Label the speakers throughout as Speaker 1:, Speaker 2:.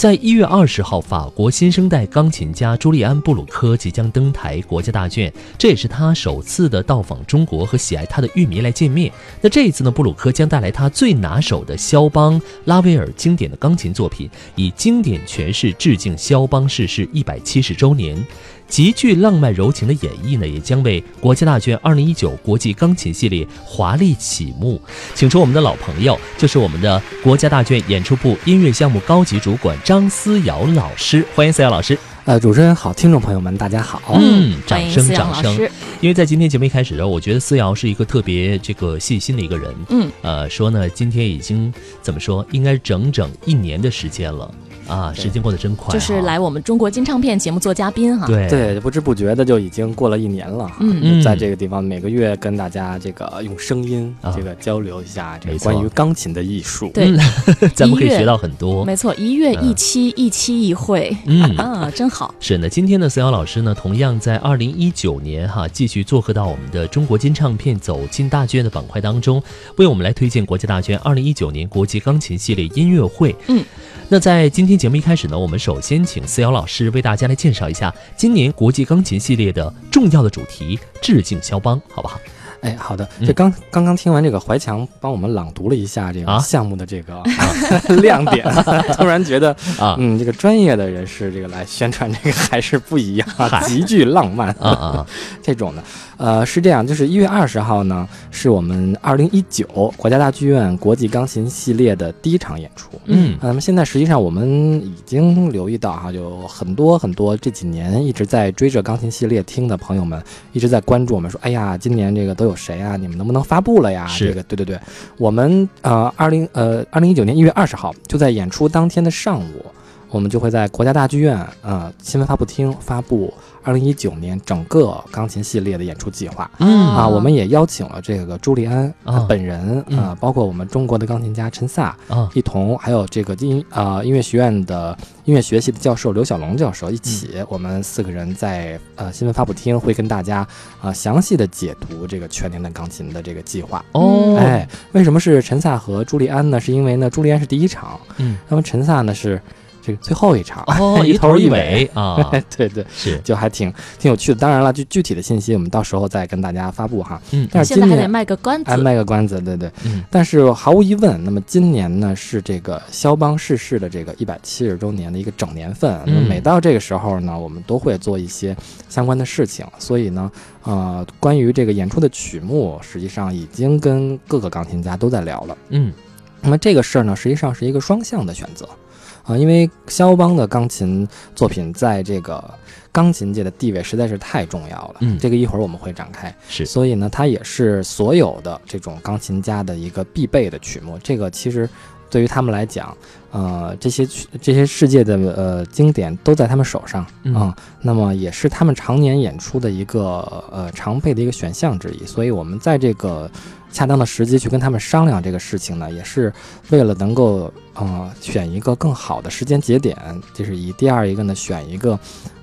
Speaker 1: 在一月二十号，法国新生代钢琴家朱利安·布鲁科即将登台国家大剧院，这也是他首次的到访中国和喜爱他的乐迷来见面。那这一次呢，布鲁科将带来他最拿手的肖邦、拉威尔经典的钢琴作品，以经典诠释致敬肖邦逝世一百七十周年。极具浪漫柔情的演绎呢，也将为国家大剧院二零一九国际钢琴系列华丽启幕。请出我们的老朋友，就是我们的国家大剧院演出部音乐项目高级主管张思瑶老师，欢迎思瑶老师。
Speaker 2: 呃，主持人好，听众朋友们大家好。
Speaker 1: 嗯，掌声掌声。因为在今天节目一开始的时候，我觉得思瑶是一个特别这个细心的一个人。
Speaker 3: 嗯，
Speaker 1: 呃，说呢，今天已经怎么说，应该整整一年的时间了。啊，时间过得真快，
Speaker 3: 就是来我们中国金唱片节目做嘉宾哈。
Speaker 1: 对
Speaker 2: 对，不知不觉的就已经过了一年了。
Speaker 3: 嗯，
Speaker 2: 在这个地方每个月跟大家这个用声音这个交流一下这个关于钢琴的艺术。
Speaker 3: 对，
Speaker 1: 咱们可以学到很多。
Speaker 3: 没错，一月一期，一期一会。
Speaker 1: 嗯
Speaker 3: 啊，真好。
Speaker 1: 是的，今天的思瑶老师呢，同样在二零一九年哈，继续做客到我们的中国金唱片走进大剧院的板块当中，为我们来推荐国家大剧院二零一九年国际钢琴系列音乐会。
Speaker 3: 嗯。
Speaker 1: 那在今天节目一开始呢，我们首先请思瑶老师为大家来介绍一下今年国际钢琴系列的重要的主题——致敬肖邦，好不好？
Speaker 2: 哎，好的。这刚刚刚听完这个怀强帮我们朗读了一下这个项目的这个 亮点，突然觉得
Speaker 1: 啊，
Speaker 2: 嗯，这个专业的人士这个来宣传这个还是不一样，极具浪漫
Speaker 1: 啊啊，
Speaker 2: 这种的。呃，是这样，就是一月二十号呢，是我们二零一九国家大剧院国际钢琴系列的第一场演出。
Speaker 1: 嗯，
Speaker 2: 那么现在实际上我们已经留意到哈，有很多很多这几年一直在追着钢琴系列听的朋友们，一直在关注我们，说，哎呀，今年这个都有谁啊？你们能不能发布了呀？这个，对对对，我们呃，二零呃二零一九年一月二十号就在演出当天的上午，我们就会在国家大剧院呃新闻发布厅发布。二零一九年整个钢琴系列的演出计划，
Speaker 1: 嗯
Speaker 2: 啊，我们也邀请了这个朱利安本人啊，包括我们中国的钢琴家陈萨
Speaker 1: 啊，
Speaker 2: 一同，还有这个音啊音乐学院的音乐学系的教授刘小龙教授一起，我们四个人在呃新闻发布厅会跟大家啊详细的解读这个全年的钢琴的这个计划
Speaker 1: 哦。
Speaker 2: 哎，为什么是陈萨和朱利安呢？是因为呢朱利安是第一场，
Speaker 1: 嗯，
Speaker 2: 那么陈萨呢是。这个最后一场
Speaker 1: 哦，
Speaker 2: 一
Speaker 1: 头
Speaker 2: 一
Speaker 1: 尾啊，
Speaker 2: 对对
Speaker 1: 是，
Speaker 2: 就还挺挺有趣的。当然了，就具体的信息我们到时候再跟大家发布哈。
Speaker 1: 嗯，
Speaker 2: 但是现在还得
Speaker 3: 卖个关子，
Speaker 2: 卖个关子，对对。
Speaker 1: 嗯，
Speaker 2: 但是毫无疑问，那么今年呢是这个肖邦逝世的这个一百七十周年的一个整年份。
Speaker 1: 嗯，
Speaker 2: 每到这个时候呢，我们都会做一些相关的事情。所以呢，呃，关于这个演出的曲目，实际上已经跟各个钢琴家都在聊了。
Speaker 1: 嗯，
Speaker 2: 那么这个事儿呢，实际上是一个双向的选择。啊，因为肖邦的钢琴作品在这个钢琴界的地位实在是太重要了。
Speaker 1: 嗯，
Speaker 2: 这个一会儿我们会展开。
Speaker 1: 是，
Speaker 2: 所以呢，它也是所有的这种钢琴家的一个必备的曲目。这个其实对于他们来讲，呃，这些这些世界的呃经典都在他们手上啊。那么也是他们常年演出的一个呃常备的一个选项之一。所以我们在这个。恰当的时机去跟他们商量这个事情呢，也是为了能够呃选一个更好的时间节点，就是以第二一个呢选一个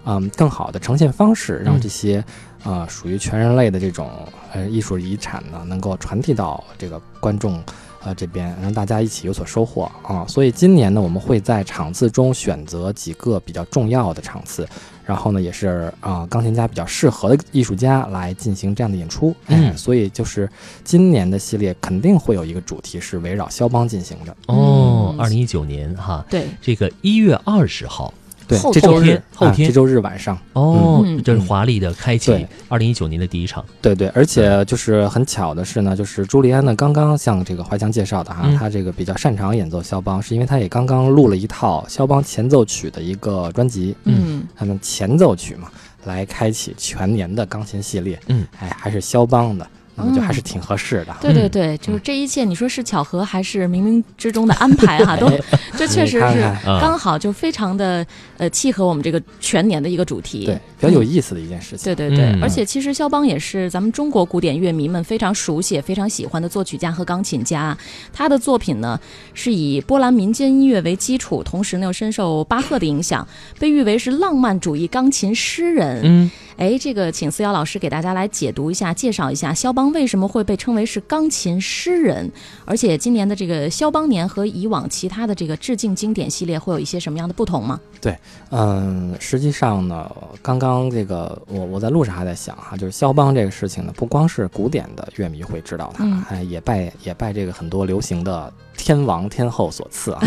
Speaker 2: 嗯更好的呈现方式，让这些呃属于全人类的这种呃艺术遗产呢能够传递到这个观众呃这边，让大家一起有所收获啊。所以今年呢，我们会在场次中选择几个比较重要的场次。然后呢，也是啊，钢琴家比较适合的艺术家来进行这样的演出。
Speaker 1: 嗯，
Speaker 2: 所以就是今年的系列肯定会有一个主题是围绕肖邦进行的。
Speaker 1: 哦，二零一九年哈，
Speaker 3: 对，
Speaker 1: 这个一月二十号。
Speaker 2: 对，
Speaker 3: 这
Speaker 2: 周日，
Speaker 1: 后天，
Speaker 2: 这周日晚上。
Speaker 1: 哦，这是华丽的开启，二零一九年的第一场。
Speaker 2: 对对，而且就是很巧的是呢，就是朱利安呢刚刚向这个怀强介绍的哈，他这个比较擅长演奏肖邦，是因为他也刚刚录了一套肖邦前奏曲的一个专辑，
Speaker 3: 嗯，
Speaker 2: 他们前奏曲嘛，来开启全年的钢琴系列，
Speaker 1: 嗯，
Speaker 2: 哎，还是肖邦的。那么就还是挺合适的。
Speaker 3: 对对对，就是这一切，你说是巧合还是冥冥之中的安排哈？都这确实是刚好就非常的呃契合我们这个全年的一个主题，
Speaker 2: 对，比较有意思的一件事情。
Speaker 3: 对对对，而且其实肖邦也是咱们中国古典乐迷们非常熟悉、非常喜欢的作曲家和钢琴家。他的作品呢是以波兰民间音乐为基础，同时呢又深受巴赫的影响，被誉为是浪漫主义钢琴诗人。
Speaker 1: 嗯。
Speaker 3: 哎，这个请思瑶老师给大家来解读一下，介绍一下肖邦为什么会被称为是钢琴诗人，而且今年的这个肖邦年和以往其他的这个致敬经典系列会有一些什么样的不同吗？
Speaker 2: 对，嗯，实际上呢，刚刚这个我我在路上还在想哈，就是肖邦这个事情呢，不光是古典的乐迷会知道他，哎，也拜也拜这个很多流行的。天王天后所赐啊！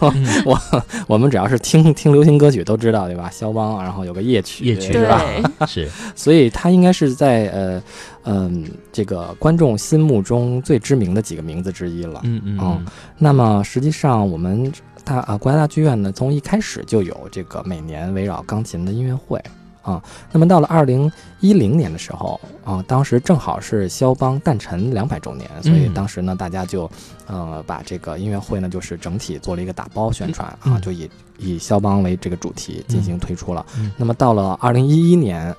Speaker 2: 我我们只要是听听流行歌曲都知道对吧？肖邦，然后有个夜曲，
Speaker 1: 夜曲
Speaker 2: 是吧？
Speaker 1: 是，
Speaker 2: 所以他应该是在呃嗯这个观众心目中最知名的几个名字之一了。
Speaker 1: 嗯嗯。
Speaker 2: 那么实际上我们大啊国家大剧院呢，从一开始就有这个每年围绕钢琴的音乐会。啊，那么到了二零一零年的时候啊，当时正好是肖邦诞辰两百周年，所以当时呢，大家就呃把这个音乐会呢，就是整体做了一个打包宣传啊，就以以肖邦为这个主题进行推出了。那么到了二零一一年。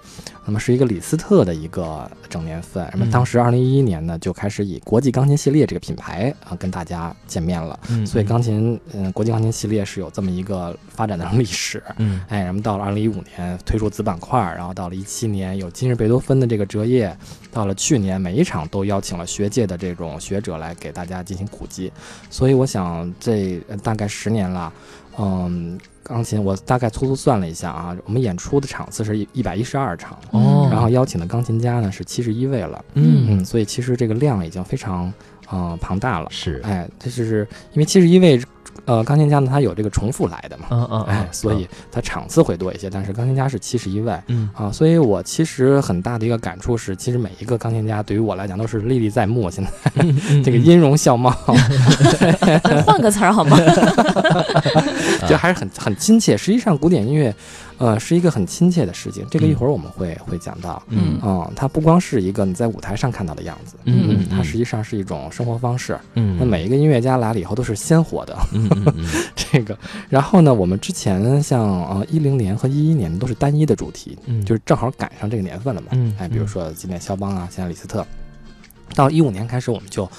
Speaker 2: 那么是一个李斯特的一个整年份。那么当时二零一一年呢，就开始以国际钢琴系列这个品牌啊跟大家见面了。
Speaker 1: 嗯，
Speaker 2: 所以钢琴，嗯，国际钢琴系列是有这么一个发展的历史。
Speaker 1: 嗯，
Speaker 2: 哎，然后到了二零一五年推出子板块，然后到了一七年有今日贝多芬的这个折页，到了去年每一场都邀请了学界的这种学者来给大家进行普及。所以我想这大概十年了，嗯。钢琴，我大概粗粗算了一下啊，我们演出的场次是一一百一十二场，
Speaker 1: 哦，
Speaker 2: 然后邀请的钢琴家呢是七十一位了，
Speaker 1: 嗯
Speaker 2: 嗯，所以其实这个量已经非常啊庞大了，
Speaker 1: 是，
Speaker 2: 哎，这就是因为七十一位。呃，钢琴家呢，他有这个重复来的嘛，
Speaker 1: 嗯嗯，
Speaker 2: 哎，所以他场次会多一些。但是钢琴家是七十一位，
Speaker 1: 嗯
Speaker 2: 啊，所以我其实很大的一个感触是，其实每一个钢琴家对于我来讲都是历历在目。现在 这个音容笑貌，
Speaker 3: 换个词儿好吗？
Speaker 2: 就还是很很亲切。实际上，古典音乐。呃，是一个很亲切的事情，这个一会儿我们会会讲到。
Speaker 1: 嗯，
Speaker 2: 嗯，它不光是一个你在舞台上看到的样子，
Speaker 1: 嗯，
Speaker 2: 它实际上是一种生活方式。
Speaker 1: 嗯，
Speaker 2: 那每一个音乐家来了以后都是鲜活的。这个，然后呢，我们之前像呃一零年和一一年都是单一的主题，
Speaker 1: 嗯，
Speaker 2: 就是正好赶上这个年份了嘛。
Speaker 1: 嗯，
Speaker 2: 哎，比如说今年肖邦啊，现在李斯特，到一五年开始我们就，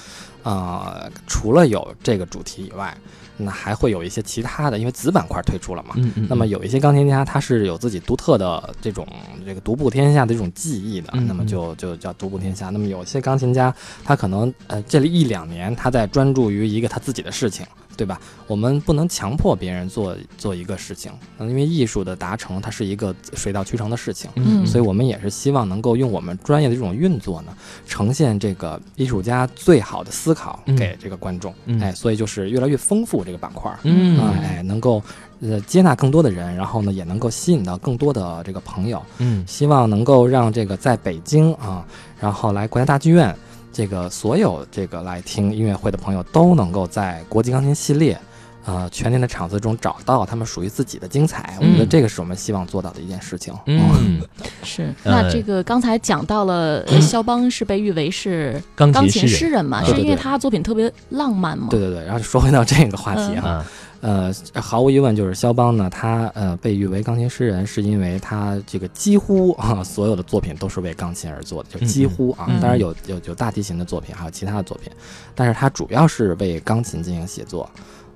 Speaker 2: 呃，除了有这个主题以外。那还会有一些其他的，因为子板块推出了嘛。
Speaker 1: 嗯嗯。
Speaker 2: 那么有一些钢琴家，他是有自己独特的这种这个独步天下的这种技艺的，那么就就叫独步天下。那么有些钢琴家，他可能呃这里一两年他在专注于一个他自己的事情。对吧？我们不能强迫别人做做一个事情，因为艺术的达成它是一个水到渠成的事情，
Speaker 1: 嗯，
Speaker 2: 所以我们也是希望能够用我们专业的这种运作呢，呈现这个艺术家最好的思考给这个观众，哎，所以就是越来越丰富这个板块，
Speaker 1: 嗯，
Speaker 2: 哎，能够呃接纳更多的人，然后呢也能够吸引到更多的这个朋友，
Speaker 1: 嗯，
Speaker 2: 希望能够让这个在北京啊，然后来国家大剧院。这个所有这个来听音乐会的朋友都能够在国际钢琴系列，呃，全年的场次中找到他们属于自己的精彩。我觉得这个是我们希望做到的一件事情。
Speaker 1: 嗯，
Speaker 3: 是。那这个刚才讲到了，肖邦是被誉为是
Speaker 1: 钢
Speaker 3: 琴诗人嘛？
Speaker 2: 是
Speaker 3: 因为他作品特别浪漫吗？
Speaker 2: 对对对。然后说回到这个话题哈。呃，毫无疑问，就是肖邦呢，他呃被誉为钢琴诗人，是因为他这个几乎啊所有的作品都是为钢琴而做的，就几乎啊，当然有有有大提琴的作品，还有其他的作品，但是他主要是为钢琴进行写作。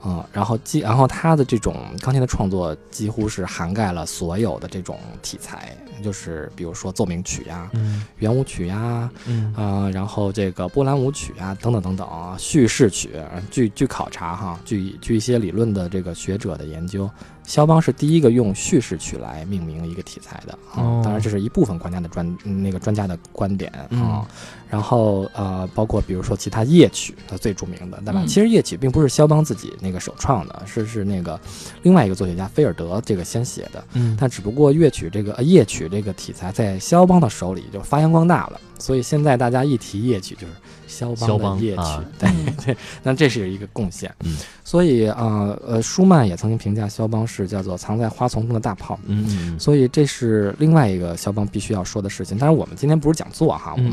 Speaker 2: 嗯，然后几，然后他的这种钢琴的创作几乎是涵盖了所有的这种题材，就是比如说奏鸣曲呀、圆舞曲呀，
Speaker 1: 嗯
Speaker 2: 啊，然后这个波兰舞曲啊，等等等等，叙事曲。据据考察哈，据据一些理论的这个学者的研究，肖邦是第一个用叙事曲来命名一个题材的啊。当然，这是一部分专家的专那个专家的观点啊。然后呃，包括比如说其他夜曲，它最著名的，对吧？其实夜曲并不是肖邦自己那个首创的，是是那个另外一个作曲家菲尔德这个先写的。
Speaker 1: 嗯，
Speaker 2: 但只不过乐曲这个夜曲这个题材在肖邦的手里就发扬光大了，所以现在大家一提夜曲就是肖邦的夜曲，对对。那这是一个贡献。
Speaker 1: 嗯，
Speaker 2: 所以啊呃，舒曼也曾经评价肖邦是叫做藏在花丛中的大炮。
Speaker 1: 嗯嗯
Speaker 2: 所以这是另外一个肖邦必须要说的事情。但是，我们今天不是讲座哈，我们、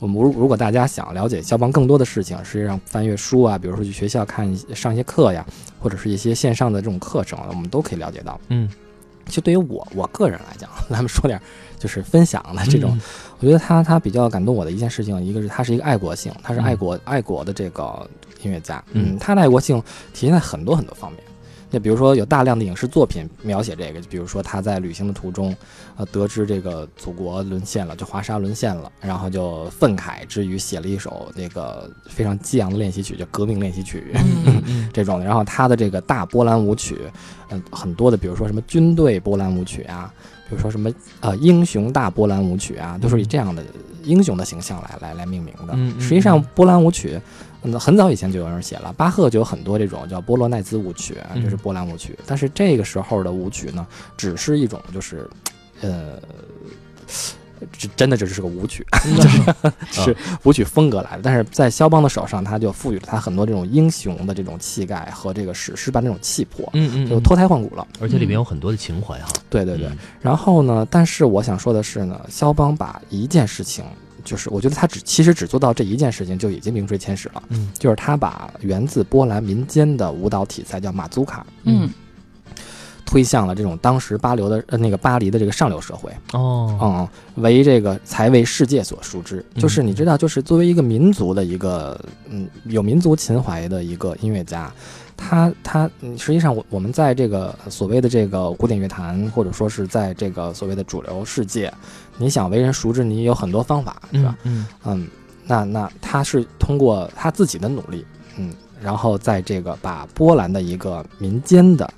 Speaker 2: 我们 如如果大家想了解肖邦更多的事情，实际上翻阅书啊，比如说去学校看上一些课呀，或者是一些线上的这种课程，我们都可以了解到。
Speaker 1: 嗯，
Speaker 2: 其实对于我我个人来讲，咱们说点就是分享的这种，
Speaker 1: 嗯
Speaker 2: 我觉得他他比较感动我的一件事情，一个是他是一个爱国性，他是爱
Speaker 1: 嗯
Speaker 2: 国、爱国的这个音乐家，
Speaker 1: 嗯
Speaker 2: 他的爱国性体现在很多很多方面。那比如说有大量的影视作品描写这个，就比如说他在旅行的途中，呃，得知这个祖国沦陷了，就华沙沦陷了，然后就愤慨之余写了一首那个非常激昂的练习曲，叫《革命练习曲》。这种的。然后他的这个大波兰舞曲，嗯、很多的，比如说什么军队波兰舞曲啊，比如说什么呃英雄大波兰舞曲啊，都是以这样的英雄的形象来来来命名的。
Speaker 1: 嗯嗯
Speaker 2: 实际上，波兰舞曲。嗯，很早以前就有人写了，巴赫就有很多这种叫波罗奈兹舞曲，
Speaker 1: 嗯
Speaker 2: 就是波兰舞曲。但是这个时候的舞曲呢，只是一种就是，呃，这真的这是个舞曲，
Speaker 1: 嗯
Speaker 2: 是舞曲风格来的。但是在肖邦的手上，他就赋予了他很多这种英雄的这种气概和这个史诗般这种气魄，
Speaker 1: 嗯嗯，
Speaker 2: 就脱胎换骨了。
Speaker 1: 而且里面有很多的情怀哈。
Speaker 2: 对对对。
Speaker 1: 嗯
Speaker 2: 然后呢，但是我想说的是呢，肖邦把一件事情，就是我觉得他只其实只做到这一件事情就已经名垂千史了，
Speaker 1: 嗯
Speaker 2: 就是他把源自波兰民间的舞蹈体裁叫马祖卡。
Speaker 3: 嗯
Speaker 2: 推向了这种当时巴流的呃那个巴黎的这个上流社会，
Speaker 1: 哦
Speaker 2: 嗯，为这个才为世界所熟知。
Speaker 1: 嗯
Speaker 2: 就是你知道，就是作为一个民族的一个嗯有民族情怀的一个音乐家，他他嗯实际上我我们在这个所谓的这个古典乐坛，或者说是在这个所谓的主流世界，你想为人熟知，你有很多方法，是吧？
Speaker 1: 嗯
Speaker 2: 嗯，那那他是通过他自己的努力，嗯，然后在这个把波兰的一个民间的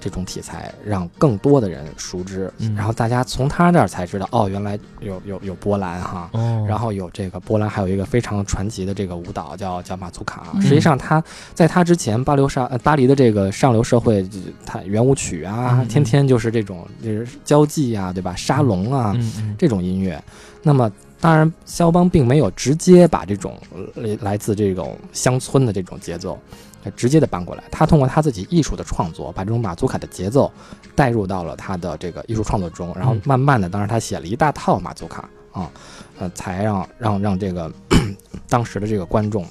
Speaker 2: 这种题材，让更多的人熟知，
Speaker 1: 嗯
Speaker 2: 然后大家从他那儿才知道，哦，原来有有有波兰哈。
Speaker 1: 哦，
Speaker 2: 然后有这个波兰，还有一个非常传奇的这个舞蹈叫叫马祖卡。
Speaker 3: 嗯
Speaker 2: 实际上，他在他之前，巴流沙呃巴黎的这个上流社会，他圆舞曲啊，
Speaker 1: 嗯
Speaker 2: 天天就是这种就是交际啊，对吧？沙龙啊，这种音乐。那么，当然，肖邦并没有直接把这种呃来自这种乡村的这种节奏，呃直接的搬过来。他通过他自己艺术的创作，把这种马祖卡的节奏带入到了他的这个艺术创作中，然后
Speaker 1: 嗯
Speaker 2: 慢慢的，当时他写了一大套马祖卡啊，呃，才让让让这个 当时的这个观众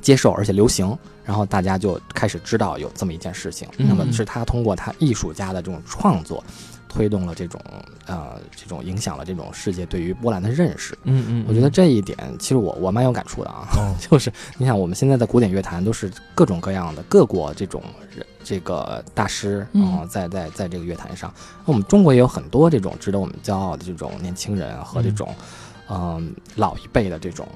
Speaker 2: 接受，而且流行。然后大家就开始知道有这么一件事情，
Speaker 1: 嗯
Speaker 2: 那么是他通过他艺术家的这种创作，推动了这种呃这种影响了这种世界对于波兰的认识。
Speaker 1: 嗯嗯，
Speaker 2: 我觉得这一点其实我我蛮有感触的啊，
Speaker 1: 哦。
Speaker 2: 就是你想我们现在的古典乐坛都是各种各样的各国这种人这个大师
Speaker 3: 嗯。
Speaker 2: 啊、在在在这个乐坛上，那我们中国也有很多这种值得我们骄傲的这种年轻人和这种嗯、老一辈的这种。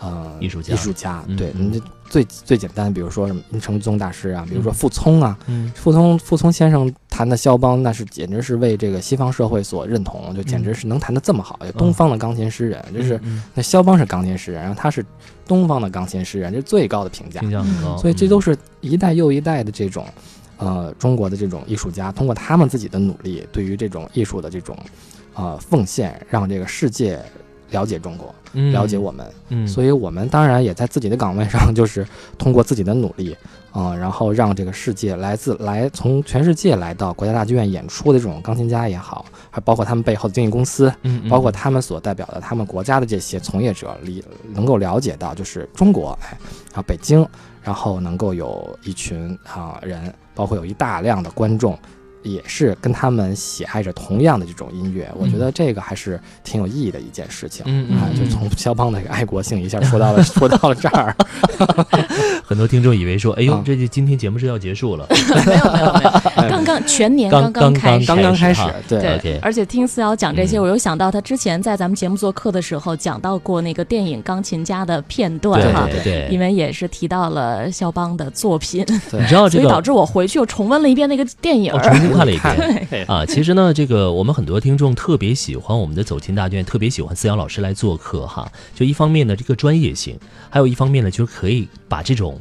Speaker 2: 呃，
Speaker 1: 艺术家。
Speaker 2: 艺术家，对，你这最最简单，比如说什么殷承宗大师啊，比如说
Speaker 1: 嗯。
Speaker 2: 傅聪啊，
Speaker 1: 嗯。
Speaker 2: 傅聪傅聪先生弹的肖邦，那是简直是为这个西方社会所认同，就简直是能弹得这么好，就东方的钢琴诗人，就是
Speaker 1: 嗯
Speaker 2: 那肖邦是钢琴诗人，然后他是东方的钢琴诗人，这是最高的评价
Speaker 1: 评。价很高，
Speaker 2: 所以这都
Speaker 1: 是
Speaker 2: 是一代又一代的这种，呃，中国的这种艺术家，通过他们自己的努力，对于这种艺术的这种，呃，奉献，让这个世界了解中国，了解我们。
Speaker 1: 嗯，
Speaker 2: 所以我们当然也在自己的岗位上，就是通过自己的努力，啊、然后让这个世界来自来从全世界来到国家大剧院演出的这种钢琴家也好，还包括他们背后的经纪公司，
Speaker 1: 嗯嗯
Speaker 2: 包括他们所代表的他们国家的这些从业者里，能够了解到，就是中国，哎，啊，北京，然后能够有一群啊人，包括有一大量的观众。也是跟他们喜爱着同样的这种音乐，我觉得这个还是挺有意义的一件事情。啊，就从肖邦的这个爱国性一下说到了说到了这儿，
Speaker 1: 很多听众以为说，哎呦
Speaker 2: 啊，
Speaker 1: 这就今天节目是要结束了，
Speaker 3: 没有没有没 有，刚刚全年
Speaker 1: 刚
Speaker 3: 刚开始。
Speaker 2: 刚刚开始，对。
Speaker 3: 对而且听思瑶讲这些，
Speaker 1: 嗯。
Speaker 3: 我又想到他之前在咱们节目做客的时候讲到过那个电影《钢琴家》的片段哈，
Speaker 1: 对对
Speaker 3: 里面也是提到了肖邦的作品，
Speaker 2: 对。
Speaker 1: 你知道这个
Speaker 3: 所以导致我回去又重温了一遍那个电影
Speaker 1: 看了一遍。啊，其实呢，这个我们很多听众特别喜欢我们的走进大剧院，特别喜欢思阳老师来做客哈。就一方面呢，这个专业性，还有一方面呢，就是可以把这种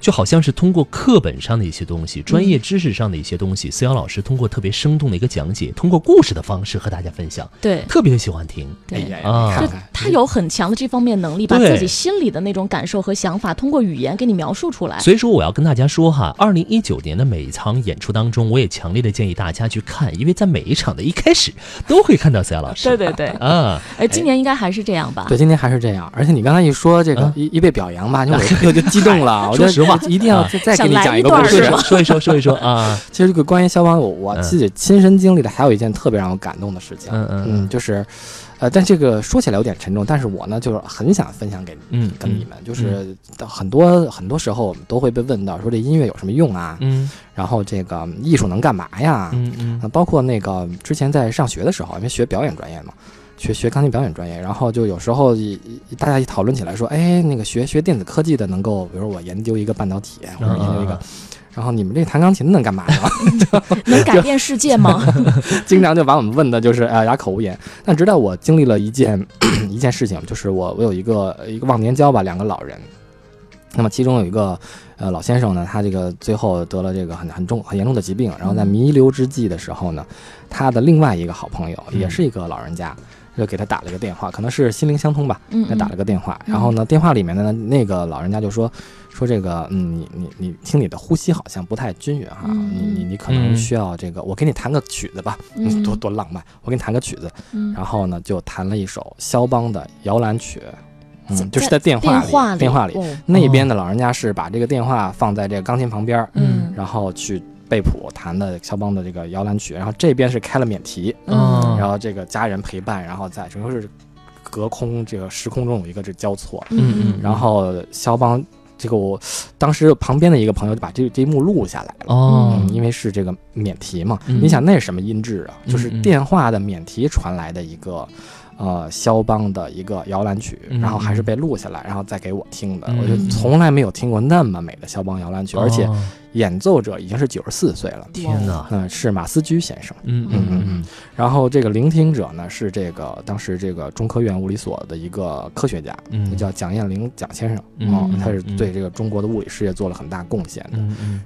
Speaker 1: 就好像是通过课本上的一些东西、专业知识上的一些东西，思瑶老师通过特别生动的一个讲解，通过故事的方式和大家分享，
Speaker 3: 对
Speaker 1: 特别的喜欢听。
Speaker 3: 对。
Speaker 2: 哎呀
Speaker 1: 啊
Speaker 3: 他有很强的这方面能力，把自己心里的那种感受和想法，通过语言给你描述出来。
Speaker 1: 所以说，我要跟大家说哈，二零一九年的每一场演出当中，我也强烈的建议大家去看，因为在每一场的一开始都会看到思瑶老师。
Speaker 3: 对对对，
Speaker 1: 啊，
Speaker 3: 哎，今年应该还是这样吧？
Speaker 2: 对，今年还是这样。而且你刚才一说这个
Speaker 1: 啊
Speaker 2: 一一被表扬吧，就我 我就激动了。我就
Speaker 1: 说实话
Speaker 2: 一定要
Speaker 1: 啊
Speaker 2: 再再给你
Speaker 3: 讲一
Speaker 2: 个故事。
Speaker 1: 说一说，说一说啊，
Speaker 2: 其实这个关于消防，我我
Speaker 1: 嗯
Speaker 2: 自己亲身经历的，还有一件特别让我感动的事情。
Speaker 1: 嗯嗯
Speaker 2: 嗯，就是，呃，但这个说起来有点沉重，但是我呢，就是很想分享给
Speaker 1: 嗯，
Speaker 2: 跟你们，就是很多很多时候我们都会被问到说这音乐有什么用啊？
Speaker 1: 嗯
Speaker 2: 然后这个艺术能干嘛呀？
Speaker 1: 嗯嗯
Speaker 2: 啊，包括那个之前在上学的时候，因为学表演专业嘛，学学钢琴表演专业，然后就有时候一一大家一讨论起来说，哎，那个学学电子科技的能够，比如我研究一个半导体，或者研究一个，
Speaker 1: 啊
Speaker 2: 然后你们这弹钢琴能干嘛呢？
Speaker 3: 能改变世界吗？
Speaker 2: 经常就把我们问的就是啊哑口无言。但直到我经历了一件 一件事情，就是我我有一个一个忘年交吧，两个老人。那么其中有一个呃老先生呢，他这个最后得了这个很很重很严重的疾病，然后在弥留之际的时候呢，他的另外一个好朋友
Speaker 1: 嗯。
Speaker 2: 也是一个老人家，就给他打了一个电话，可能是心灵相通吧，他打了个电话。然后呢，电话里面呢，那个老人家就说说这个，嗯，你你你听你的呼吸好像不太均匀哈，
Speaker 3: 嗯
Speaker 2: 你你你可能
Speaker 1: 嗯
Speaker 2: 需要这个，我给你弹个曲子吧，
Speaker 3: 嗯。
Speaker 2: 多多浪漫，我给你弹个曲子。
Speaker 3: 嗯。
Speaker 2: 然后呢，就弹了一首肖邦的摇篮曲，
Speaker 3: 在
Speaker 2: 嗯，就是在电话里，
Speaker 3: 电话里，
Speaker 2: 电话里，
Speaker 3: 哦。
Speaker 2: 那边的老人家是把这个电话放在这个钢琴旁边儿，
Speaker 3: 嗯。
Speaker 2: 然后去背谱弹的肖邦的这个摇篮曲，然后这边是开了免提，
Speaker 1: 嗯。
Speaker 2: 然后这个家人陪伴，然后在整个是隔空这个时空中有一个这交错，
Speaker 1: 嗯嗯
Speaker 2: 然后肖邦这个我当时旁边的一个朋友就把这这一幕录下来了。
Speaker 1: 哦。
Speaker 2: 嗯，因为是这个免提嘛，
Speaker 1: 嗯。
Speaker 2: 你想那是什么音质啊？就是电话的免提传来的一个，呃，肖邦的一个摇篮曲，
Speaker 1: 嗯
Speaker 2: 然后还是被录下来，然后再给我听的。
Speaker 1: 嗯
Speaker 2: 我就从来没有听过那么美的肖邦摇篮曲，而且
Speaker 1: 哦
Speaker 2: 演奏者已经是九十四岁了，
Speaker 1: 天哪，
Speaker 2: 嗯、是马思居先生。
Speaker 1: 嗯嗯嗯嗯
Speaker 2: 然后这个聆听者呢是这个当时这个中科院物理所的一个科学家，
Speaker 1: 嗯，
Speaker 2: 叫蒋彦玲蒋先生。
Speaker 1: 嗯
Speaker 2: 哦
Speaker 1: 嗯，
Speaker 2: 他是
Speaker 1: 嗯
Speaker 2: 对这个中国的物理事业做了很大贡献的。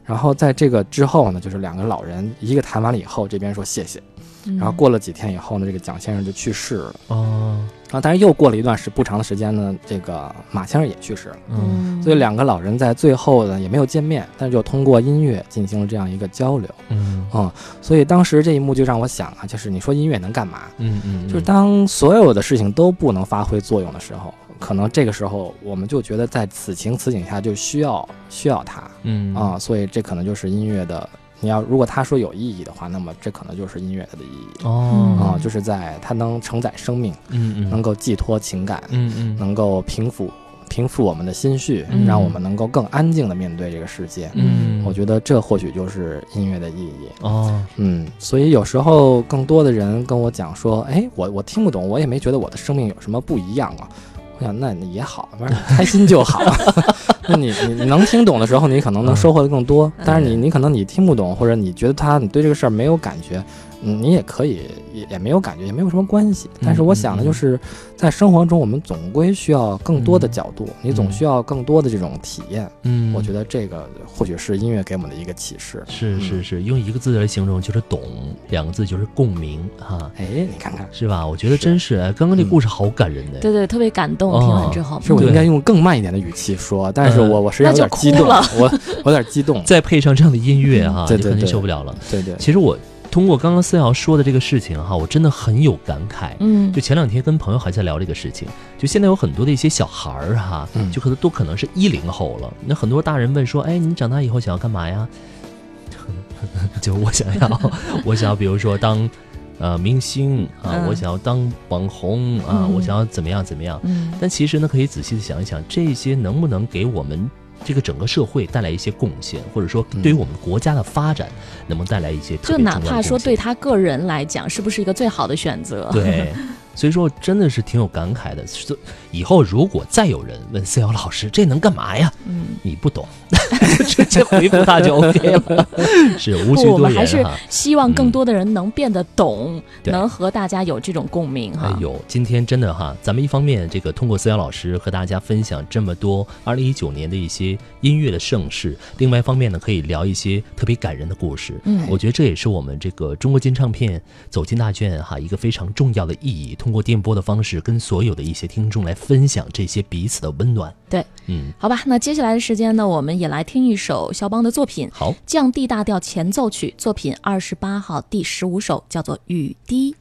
Speaker 2: 然后在这个之后呢，就是两个老人，一个弹完了以后，这边说谢谢，
Speaker 3: 嗯
Speaker 2: 然后过了几天以后呢，这个蒋先生就去世了。
Speaker 1: 哦
Speaker 2: 然后但是又过了一段时不长的时间呢，这个马先生也去世了。
Speaker 1: 嗯
Speaker 2: 所以两个老人在最后呢也没有见面，但是就通过音乐进行了这样一个交流。
Speaker 1: 嗯
Speaker 2: 嗯，所以当时这一幕就让我想啊，就是你说音乐能干嘛？
Speaker 1: 嗯嗯，
Speaker 2: 就是当所有的事情都不能发挥作用的时候，可能这个时候我们就觉得在此情此景下就需要需要它。
Speaker 1: 嗯
Speaker 2: 啊，所以这可能就是音乐的。你要如果他说有意义的话，那么这可能就是音乐它的意义。
Speaker 1: 哦。
Speaker 2: 啊，就是在它能承载生命，
Speaker 1: 嗯嗯。
Speaker 2: 能够寄托情感，
Speaker 1: 嗯。嗯
Speaker 2: 能够平复平复我们的心绪，
Speaker 3: 嗯。
Speaker 2: 让我们能够更安静的面对这个世界。
Speaker 1: 嗯，
Speaker 2: 我觉得这或许就是音乐的意义。
Speaker 1: 哦。
Speaker 2: 嗯，所以有时候更多的人跟我讲说，哎，我我听不懂，我也没觉得我的生命有什么不一样啊。我想那也好，反正开心就好。那你你你能听懂的时候，你可能能收获的更多。但是你你可能你听不懂，或者你觉得他你对这个事儿没有感觉，嗯，你也可以也也没有感觉，也没有什么关系。但是我想的就是，在生活中我们总归需要更多的角度，你总需要更多的这种体验。
Speaker 1: 嗯，
Speaker 2: 我觉得这个或许是音乐给我们的一个启示。
Speaker 1: 是是是，用一个字来形容就是懂，两个字就是共鸣哈，
Speaker 2: 哎，你看看，
Speaker 1: 是吧？我觉得真是，哎刚刚这故事好感人呢。
Speaker 3: 对对，特别感动。
Speaker 1: 哦
Speaker 3: 听完之后，
Speaker 1: 对
Speaker 2: 是我应该用更慢一点的语气说，但是我我实在有点激动，
Speaker 3: 那
Speaker 2: 我我有点激动。
Speaker 1: 再配上这样的音乐哈，你肯定
Speaker 2: 对对对
Speaker 1: 受不了了。
Speaker 2: 对对，
Speaker 1: 其实我通过刚刚思瑶说的这个事情哈，我真的很有感慨。
Speaker 3: 嗯
Speaker 1: 就前两天跟朋友还在聊这个事情，就现在有很多的一些小孩儿哈，
Speaker 2: 嗯
Speaker 1: 就可能都可能是一零后了。那很多大人问说，哎，你长大以后想要干嘛呀？就我想要，我想要，比如说当呃明星啊，
Speaker 3: 嗯
Speaker 1: 我想要当网红啊，
Speaker 3: 嗯
Speaker 1: 我想要怎么样怎么样。
Speaker 3: 嗯
Speaker 1: 但其实呢，可以仔细的想一想，这些能不能给我们这个整个社会带来一些贡献，或者说对于我们国家的发展，能不能带来一些特
Speaker 3: 就哪怕说对他个人来讲，是不是一个最好的选择？
Speaker 1: 对，所以说真的是挺有感慨的。是以后如果再有人问思瑶老师这能干嘛呀？
Speaker 3: 嗯，
Speaker 1: 你不懂，就直接回复他就 OK 了。是无需
Speaker 3: 不，我
Speaker 1: 多
Speaker 3: 们还是。希望更
Speaker 1: 嗯
Speaker 3: 多的人能变得懂，
Speaker 1: 对
Speaker 3: 能和大家有这种共鸣哈。
Speaker 1: 哎呦，今天真的哈，咱们一方面这个通过思瑶老师和大家分享这么多二零一九年的一些音乐的盛事，另外一方面呢，可以聊一些特别感人的故事。
Speaker 3: 嗯
Speaker 1: 我觉得这也是我们这个中国金唱片走进大卷哈一个非常重要的意义，通过电波的方式跟所有的一些听众来分享这些彼此的温暖。
Speaker 3: 对，
Speaker 1: 嗯，
Speaker 3: 好吧，那接下来的时间呢，我们也来听一首肖邦的作品
Speaker 1: 好，
Speaker 3: 降 D 大调前奏曲，作品二十八号第十五首，叫做《雨滴》。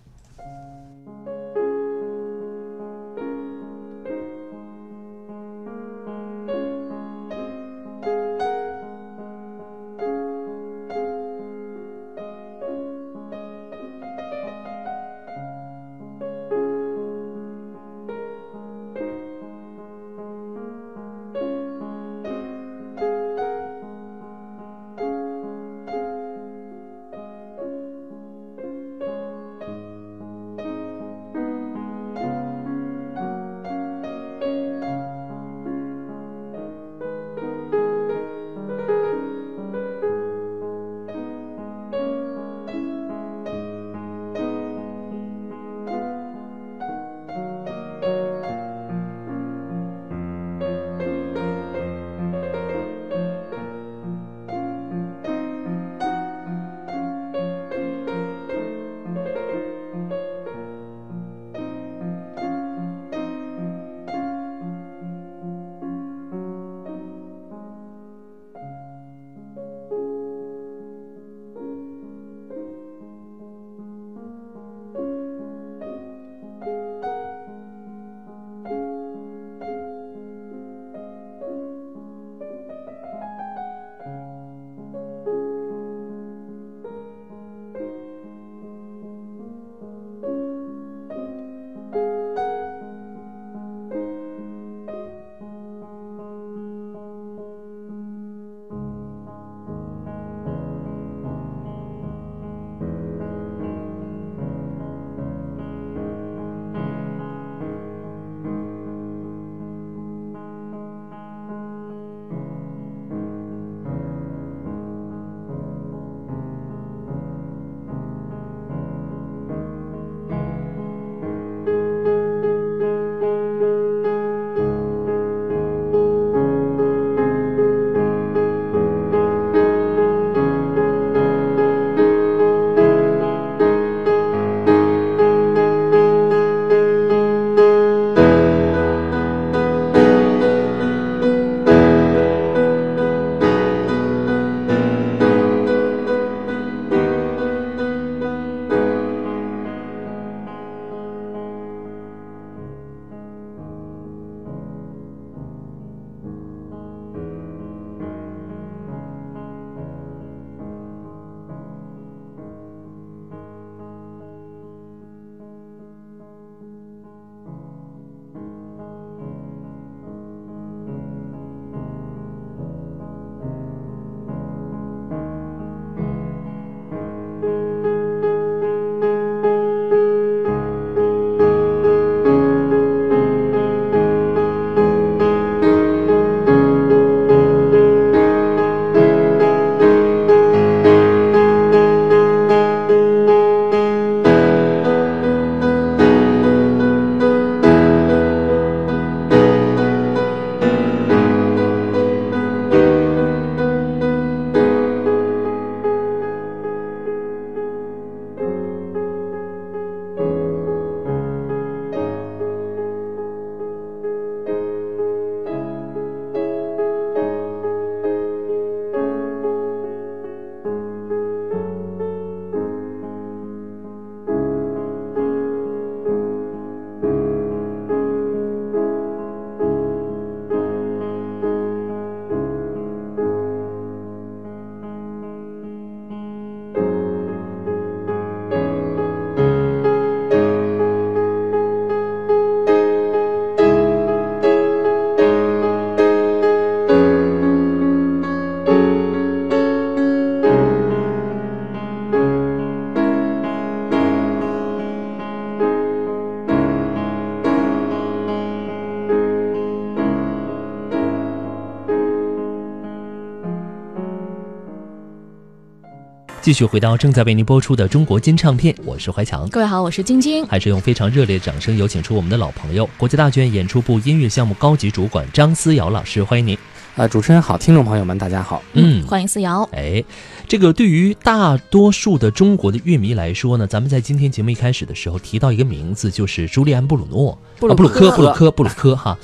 Speaker 1: 继续回到正在为您播出的中国金唱片，我是怀强。
Speaker 3: 各位好，我是晶晶。
Speaker 1: 还是用非常热烈的掌声有请出我们的老朋友，国家大剧院演出部音乐项目高级主管张思瑶老师，欢迎您。
Speaker 2: 呃，主持人好，听众朋友们大家好。
Speaker 1: 嗯，
Speaker 3: 欢迎思瑶。
Speaker 1: 哎，这个对于大多数的中国的乐迷来说呢，咱们在今天节目一开始的时候提到一个名字，就是朱利安·布鲁诺，
Speaker 3: 布鲁
Speaker 1: 啊布鲁克，
Speaker 3: 克
Speaker 1: 布鲁克，布鲁克哈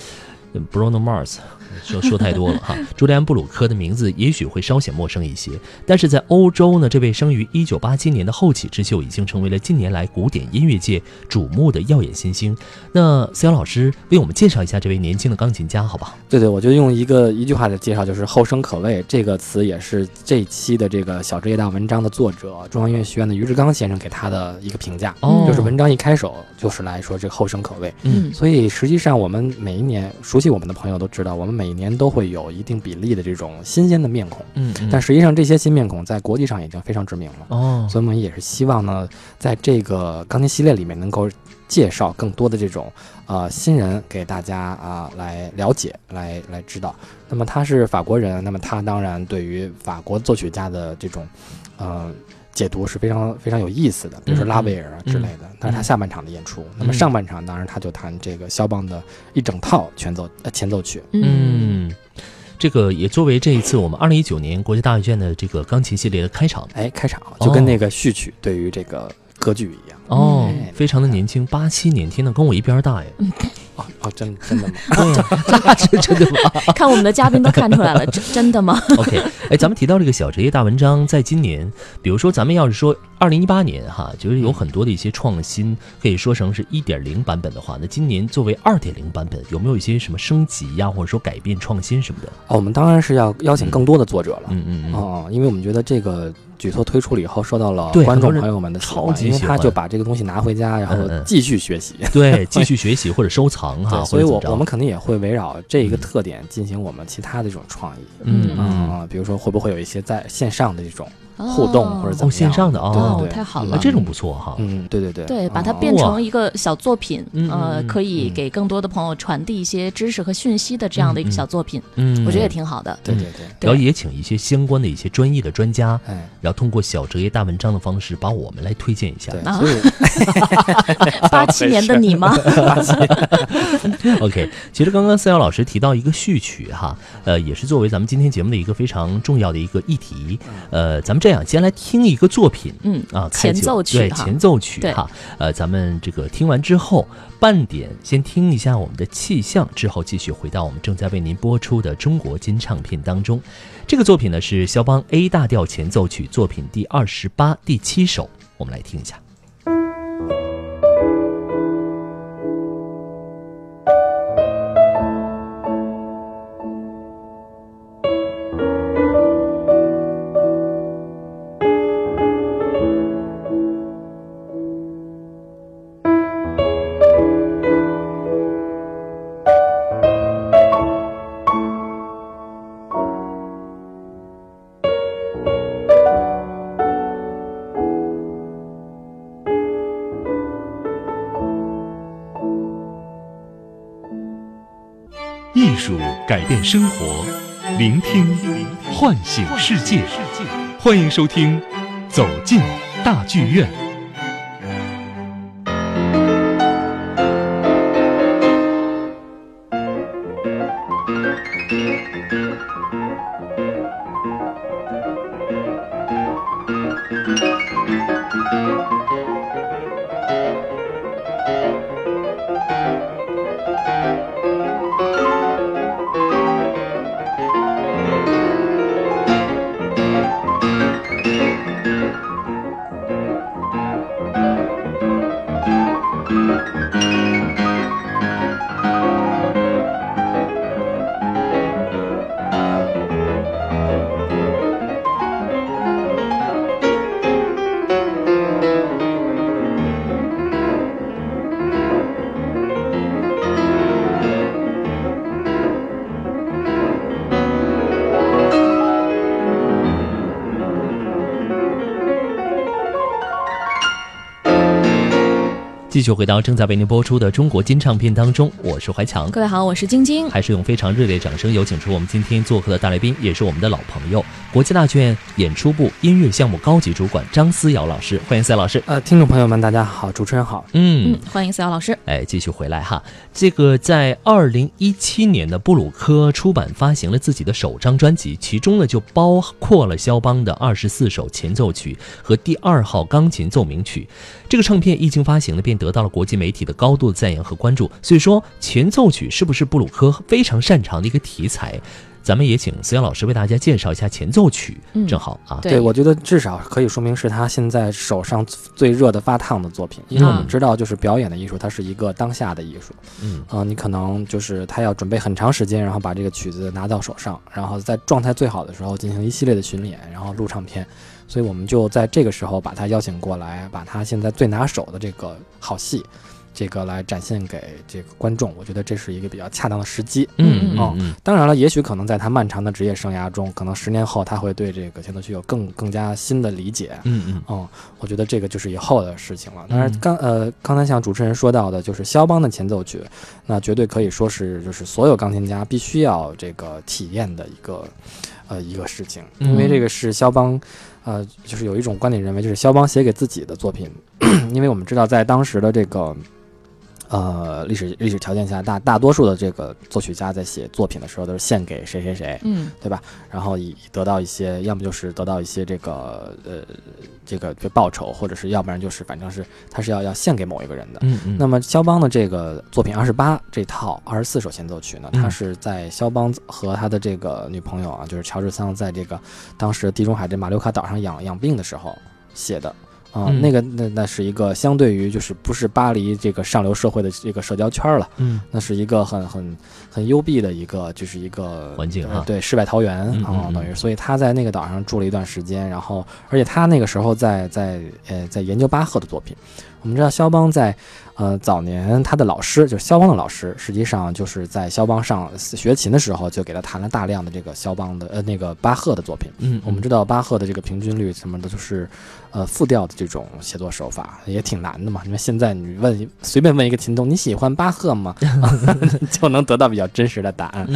Speaker 1: ，Bruno Mars。说说太多了哈，朱利安·布鲁克的名字也许会稍显陌生一些，但是在欧洲呢，这位生于1987年的后起之秀已经成为了近年来古典音乐界瞩目的耀眼新星。那思瑶老师为我们介绍一下这位年轻的钢琴家，好吧？
Speaker 2: 对对，我就用一个一句话的介绍，就是后生可畏。这个词也是这期的这个小职业大文章的作者中央音乐学院的于志刚先生给他的一个评价，
Speaker 1: 哦
Speaker 2: 就是文章一开首就是来说这个后生可畏。
Speaker 1: 嗯
Speaker 2: 所以实际上我们每一年熟悉我们的朋友都知道，我们每年都会有一定比例的这种新鲜的面孔，
Speaker 1: 嗯嗯，
Speaker 2: 但实际上这些新面孔在国际上已经非常知名了。
Speaker 1: 哦，
Speaker 2: 所以我们也是希望呢，在这个钢琴系列里面能够介绍更多的这种呃新人给大家啊、来了解，来来知道。那么他是法国人，那么他当然对于法国作曲家的这种呃解读是非常非常有意思的，比如说
Speaker 1: 嗯
Speaker 2: 拉威尔啊之类的。但是他下半场的演出，那么
Speaker 1: 嗯
Speaker 2: 上半场当然他就弹这个肖邦的一整套全奏呃前奏曲。
Speaker 1: 嗯，这个也作为这一次我们二零一九年国际大剧院的这个钢琴系列的开场
Speaker 2: 哎，开场就跟那个序曲对于这个歌剧一样。
Speaker 1: 哦
Speaker 2: 嗯，
Speaker 1: 非常的年轻，八七年，天呐，跟我一边大呀！
Speaker 2: 哦哦，真真的吗？
Speaker 1: 对 呀，那这真的吗
Speaker 3: 看我们的嘉宾都看出来了，真真的吗
Speaker 1: ？？OK，哎，咱们提到这个小职业大文章，在今年，比如说咱们要是说二零一八年哈，就是有很多的一些创新，可以说成是一点零版本的话，那今年作为二点零版本，有没有一些什么升级呀，或者说改变创新什么的？
Speaker 2: 哦，我们当然是要邀请更多的作者了。
Speaker 1: 嗯嗯嗯，
Speaker 2: 哦，因为我们觉得这个举措推出了以后，受到了
Speaker 1: 对
Speaker 2: 观众朋友们的喜
Speaker 1: 超
Speaker 2: 欢，因为
Speaker 1: 级喜欢
Speaker 2: 他就把这个东西拿回家，然后继续学习。
Speaker 1: 对，继续学习或者收藏哈，
Speaker 2: 对，所以我我们肯定也会围绕这一个
Speaker 1: 嗯。
Speaker 2: 特点进行我们其他的这种创意。
Speaker 1: 嗯。
Speaker 3: 嗯
Speaker 2: 啊，比如说会不会有一些在线上的这种互动或者怎
Speaker 1: 哦
Speaker 2: 么样？
Speaker 1: 线上的哦
Speaker 3: 哦
Speaker 2: 对对对，
Speaker 1: 啊，
Speaker 3: 太好了。
Speaker 1: 这种不错哈。
Speaker 2: 嗯，对对对，
Speaker 3: 对，把它
Speaker 2: 哦。
Speaker 3: 变成一个小作品，
Speaker 1: 嗯
Speaker 3: 呃，
Speaker 1: 嗯
Speaker 3: 可以
Speaker 2: 嗯。
Speaker 3: 给更多的朋友传递一些知识和讯息的这样的一个小作品，
Speaker 1: 嗯，
Speaker 3: 我觉得也挺好的。
Speaker 2: 对对对，
Speaker 1: 然后也请一些相关的一些专业的专家，
Speaker 2: 哎，
Speaker 1: 然后通过小职业大文章的方式，把我们来推荐一下。
Speaker 3: 八七年的你吗？
Speaker 1: OK，其实刚刚思瑶老师提到一个序曲哈，呃，也是作为咱们今天节目的一个非常重要的一个议题。呃，咱们这样先来听一个作品
Speaker 3: 嗯
Speaker 1: 啊，开
Speaker 3: 前奏曲对
Speaker 1: 前奏曲哈。呃，咱们这个听完之后，半点先听一下我们的气象，之后继续回到我们正在为您播出的中国金唱片当中。这个作品呢是肖邦 A 大调前奏曲作品第二十八、第七首，我们来听一下。
Speaker 4: 改变生活，聆听唤醒世界。欢迎收听《走进大剧院》。
Speaker 1: 续回到正在为您播出的中国金唱片当中，我是怀强。
Speaker 3: 各位好，我是晶晶。
Speaker 1: 还是用非常热烈掌声有请出我们今天做客的大来宾，也是我们的老朋友，国际大剧院演出部音乐项目高级主管张思瑶老师。欢迎思瑶老师。
Speaker 2: 呃，听众朋友们，大家好，主持人好。
Speaker 1: 嗯
Speaker 3: 嗯，欢迎思瑶老师。
Speaker 1: 哎，继续回来哈。这个在二零一七年的布鲁科出版发行了自己的首张专辑，其中呢就包括了肖邦的二十四首前奏曲和第二号钢琴奏鸣曲。这个唱片一经发行呢，便得到了国际媒体的高度赞扬和关注。所以说，前奏曲是不是布鲁科非常擅长的一个题材？咱们也请思阳老师为大家介绍一下前奏曲，
Speaker 3: 嗯
Speaker 1: 正好啊。
Speaker 3: 对
Speaker 2: 我觉得至少可以说明是他现在手上最热的发烫的作品，因为我们知道，就是表演的艺术，它是一个当下的艺术。
Speaker 1: 嗯
Speaker 2: 呃，你可能就是他要准备很长时间，然后把这个曲子拿到手上，然后在状态最好的时候进行一系列的巡演，然后录唱片。所以我们就在这个时候把他邀请过来，把他现在最拿手的这个好戏，这个来展现给这个观众。我觉得这是一个比较恰当的时机。
Speaker 1: 嗯嗯
Speaker 2: 哦
Speaker 1: 嗯
Speaker 2: 当然了，也许可能在他漫长的职业生涯中，可能十年后他会对这个前奏曲有更更加新的理解。
Speaker 1: 嗯嗯
Speaker 2: 嗯，我觉得这个就是以后的事情了。当然
Speaker 1: 嗯，
Speaker 2: 刚呃，刚才像主持人说到的，就是肖邦的前奏曲，那绝对可以说是就是所有钢琴家必须要这个体验的一个呃一个事情，
Speaker 1: 嗯
Speaker 2: 因为这个是肖邦，呃，就是有一种观点认为，就是肖邦写给自己的作品，因为我们知道在当时的这个。呃，历史历史条件下，大大多数的这个作曲家在写作品的时候，都是献给谁谁谁，
Speaker 3: 嗯对吧
Speaker 2: 然后以得到一些，要么就是得到一些这个呃这个这报酬，或者是要不然就是反正是他是要要献给某一个人的。
Speaker 1: 嗯嗯。
Speaker 2: 那么肖邦的这个作品二十八这套二十四首前奏曲呢，
Speaker 1: 嗯
Speaker 2: 他是在肖邦和他的这个女朋友啊，就是乔治桑在这个当时地中海这马六卡岛上养养病的时候写的。啊、
Speaker 1: 嗯。
Speaker 2: 那个那那是一个相对于就是不是巴黎这个上流社会的这个社交圈儿了，
Speaker 1: 嗯。
Speaker 2: 那是一个很很很幽闭的一个，就是一个
Speaker 1: 环境啊
Speaker 2: 呃对，世外桃源啊、
Speaker 1: 嗯。
Speaker 2: 等于，所以他在那个岛上住了一段时间，然后，而且他那个时候在在呃在研究巴赫的作品。我们知道肖邦在呃早年他的老师就是肖邦的老师，实际上就是在肖邦上学琴的时候就给他弹了大量的这个肖邦的呃那个巴赫的作品。
Speaker 1: 嗯，
Speaker 2: 我们知道巴赫的这个平均律什么的，就是，呃，复调的这种写作手法也挺难的嘛。因为现在你问随便问一个琴童，你喜欢巴赫吗？就能得到比较真实的答案。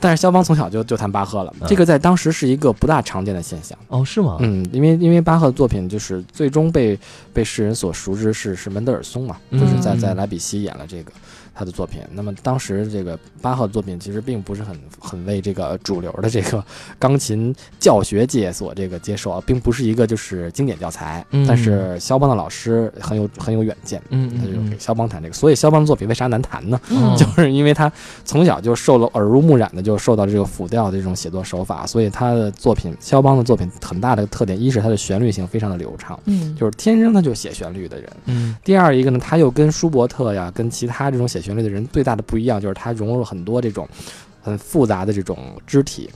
Speaker 2: 但是肖邦从小就就弹巴赫了，这个在当时是一个不大常见的现象。
Speaker 1: 哦，是吗？
Speaker 2: 嗯，因为因为巴赫的作品就是最终被被世人所熟知是是门德尔松嘛，就是在在
Speaker 1: 嗯。
Speaker 2: 莱比锡演了这个他的作品。那么当时这个巴赫的作品其实并不是很很为这个主流的这个钢琴教学界所这个接受啊，并不是一个就是经典教材。
Speaker 1: 嗯
Speaker 2: 但是肖邦的老师很有很有远见，
Speaker 1: 嗯
Speaker 2: 他就给肖邦弹这个。所以肖邦的作品为啥难弹呢？
Speaker 3: 嗯，
Speaker 2: 就是因为他从小就受了耳濡目染的，就受到这个辅调的这种写作手法，所以他的作品，肖邦的作品很大的特点，一是他的旋律性非常的流畅，
Speaker 3: 嗯
Speaker 2: 就是天生他就写旋律的人。
Speaker 1: 嗯
Speaker 2: 第二一个呢，他又跟舒伯特呀，跟其他这种写旋律的人最大的不一样，就是他融入了很多这种很复杂的这种肢体，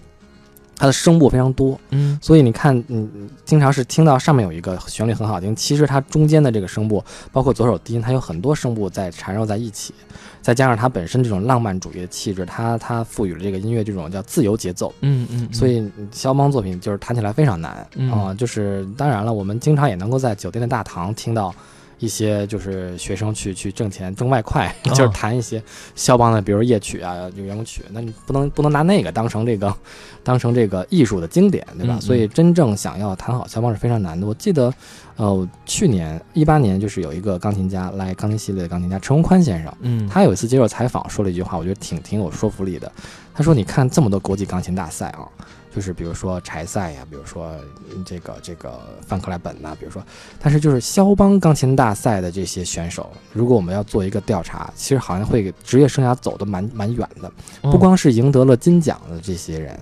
Speaker 2: 它的声部非常多，
Speaker 1: 嗯
Speaker 2: 所以你看，嗯，嗯经常是听到上面有一个旋律很好听，其实它中间的这个声部，包括左手低音，它有很多声部在缠绕在一起，再加上它本身这种浪漫主义的气质，它它赋予了这个音乐这种叫自由节奏，
Speaker 1: 嗯嗯，
Speaker 2: 所以嗯肖邦作品就是弹起来非常难啊、
Speaker 1: 嗯
Speaker 2: 就是当然了，我们经常也能够在酒店的大堂听到。一些就是学生去去挣钱挣外快，
Speaker 1: 哦
Speaker 2: 就是弹一些肖邦的，比如夜曲啊、圆舞曲，那你不能不能拿那个当成这个 当成这个艺术的经典，对吧？
Speaker 1: 嗯嗯
Speaker 2: 所以真正想要弹好肖邦是非常难的。我记得，呃，去年一八年就是有一个钢琴家来钢琴系列的钢琴家陈宏宽先生，
Speaker 1: 嗯
Speaker 2: 他有一次接受采访说了一句话，我觉得挺挺有说服力的。他说：“你看这么多国际钢琴大赛啊，就是比如说柴赛呀，比如说嗯这个这个范克莱本呐、比如说，但是就是肖邦钢琴大赛的这些选手，如果我们要做一个调查，其实好像会给职业生涯走得蛮蛮远的。
Speaker 1: 哦
Speaker 2: 不光是赢得了金奖的这些人，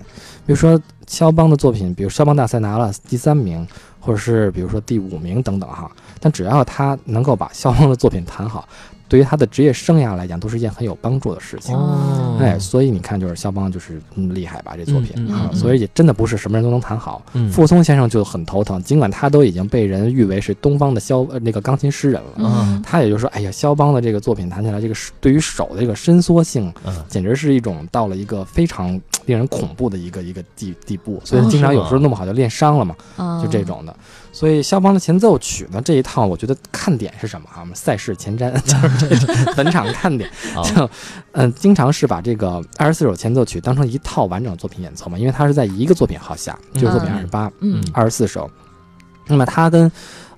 Speaker 2: 比如说肖邦的作品，比如肖邦大赛拿了第三名，或者是比如说第五名等等哈，但只要他能够把肖邦的作品弹好。对于他的职业生涯来讲都是一件很有帮助的事情。
Speaker 1: 哦，
Speaker 2: 哎，所以你看，就是肖邦就是嗯厉害吧，这作品啊，
Speaker 1: 嗯嗯嗯
Speaker 2: 所以也真的不是什么人都能弹好。
Speaker 1: 嗯
Speaker 2: 傅聪先生就很头疼，尽管他都已经被人誉为是东方的肖呃那个钢琴诗人了，
Speaker 1: 嗯
Speaker 2: 他也就说，哎呀，肖邦的这个作品弹起来，这个手对于手的这个伸缩性，
Speaker 1: 嗯
Speaker 2: 简直是一种到了一个非常令人恐怖的一个一个地地步，所以他经常有时候弄不好就练伤了嘛，
Speaker 3: 嗯
Speaker 2: 就这种的。所以肖邦的前奏曲呢这一套，我觉得看点是什么啊？我们赛事前瞻 就是这种本场看点，就嗯，经常是把这个二十四首前奏曲当成一套完整作品演奏嘛，因为它是在一个作品号下，就是作品
Speaker 3: 嗯
Speaker 2: 二十八，
Speaker 3: 嗯
Speaker 2: 二十四首。那么它跟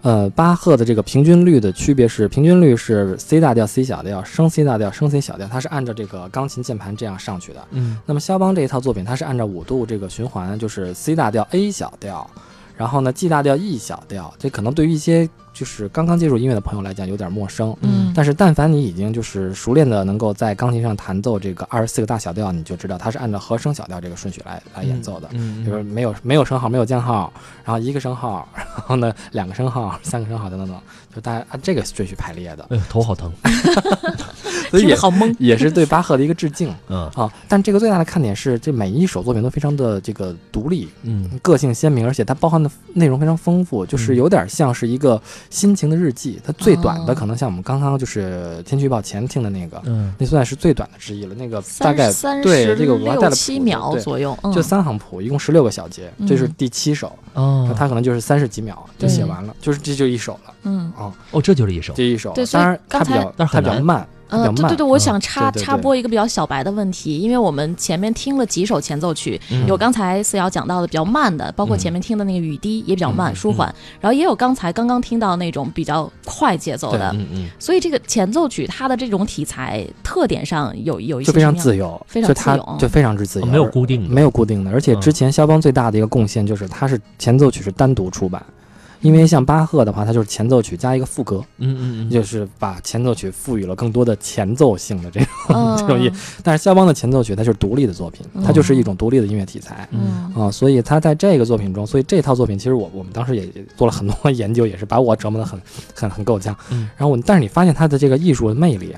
Speaker 2: 呃巴赫的这个平均律的区别是，平均律是 C 大调、C 小调、升 C 大调、升 C 小调，它是按照这个钢琴键盘这样上去的。
Speaker 1: 嗯
Speaker 2: 那么肖邦这一套作品，它是按照五度这个循环，就是 C 大调、A 小调，然后呢 G 大调、E 小调，这可能对于一些就是刚刚接触音乐的朋友来讲有点陌生。
Speaker 3: 嗯，
Speaker 2: 但是，但凡你已经就是熟练的能够在钢琴上弹奏这个二十四个大小调，你就知道它是按照和声小调这个顺序来来演奏的。
Speaker 1: 嗯，
Speaker 2: 就是没有没有升号，没有降号，然后一个升号，然后呢两个升号，三个升号等等等，就大家按这个顺序排列的，
Speaker 1: 哎呦头好疼，
Speaker 2: 所以也
Speaker 3: 好懵。
Speaker 2: 也是对巴赫的一个致敬
Speaker 1: 嗯
Speaker 2: 啊。但这个最大的看点是，这每一首作品都非常的这个独立，
Speaker 1: 嗯
Speaker 2: 个性鲜明，而且它包含的内容非常丰富，就是
Speaker 1: 嗯
Speaker 2: 有点像是一个心情的日记。它最短的
Speaker 3: 哦
Speaker 2: 可能像我们刚刚就是天气预报前听的那个，
Speaker 1: 嗯
Speaker 2: 那算是最短的之一了。那个大概
Speaker 3: 三
Speaker 2: 对这个我还带了
Speaker 3: 六七
Speaker 2: 谱对
Speaker 3: 秒左右，嗯
Speaker 2: 就三行谱，一共十六个小节，这是
Speaker 3: 嗯
Speaker 2: 第七首。
Speaker 1: 哦
Speaker 2: 那，他可能就是三十几秒就写完了，就是这就一首了
Speaker 3: 嗯
Speaker 2: 啊，
Speaker 1: 哦，这就是一首
Speaker 2: 这一首。
Speaker 3: 对所以
Speaker 2: 当然它比
Speaker 3: 刚才
Speaker 2: 较它
Speaker 1: 但是
Speaker 2: 比较慢，它比较
Speaker 3: 嗯，对对对，我
Speaker 1: 嗯
Speaker 3: 想插插播一个比较小白的问题，因为我们前面听了几首前奏曲，
Speaker 1: 嗯。
Speaker 3: 有刚才思瑶讲到的比较慢的，包括
Speaker 1: 嗯。
Speaker 3: 前面听的那个雨滴也比较慢、
Speaker 2: 嗯
Speaker 3: 舒缓，然后也有刚才刚刚听到那种比较快节奏的，
Speaker 1: 嗯嗯。
Speaker 3: 所以这个前奏曲它的这种题材特点上有有一些
Speaker 2: 就非常自由，
Speaker 3: 非常
Speaker 2: 就它
Speaker 3: 自由
Speaker 2: 就非常之自由，
Speaker 1: 哦没有固定的，
Speaker 2: 没有固定的。而且
Speaker 1: 嗯。
Speaker 2: 之前肖邦最大的一个贡献就是它是前奏曲是单独出版。因为像巴赫的话，它就是前奏曲加一个副歌，
Speaker 1: 嗯嗯嗯，
Speaker 2: 就是把前奏曲赋予了更多的前奏性的这种、
Speaker 3: 嗯
Speaker 2: 这种意。但是肖邦的前奏曲它就是独立的作品，它就是一种独立的音乐题材。
Speaker 3: 嗯
Speaker 2: 啊、所以他在这个作品中，所以这套作品其实我我们当时也也做了很多研究，也是把我折磨得很 很很够呛。
Speaker 1: 嗯
Speaker 2: 然后我，但是你发现他的这个艺术的魅力，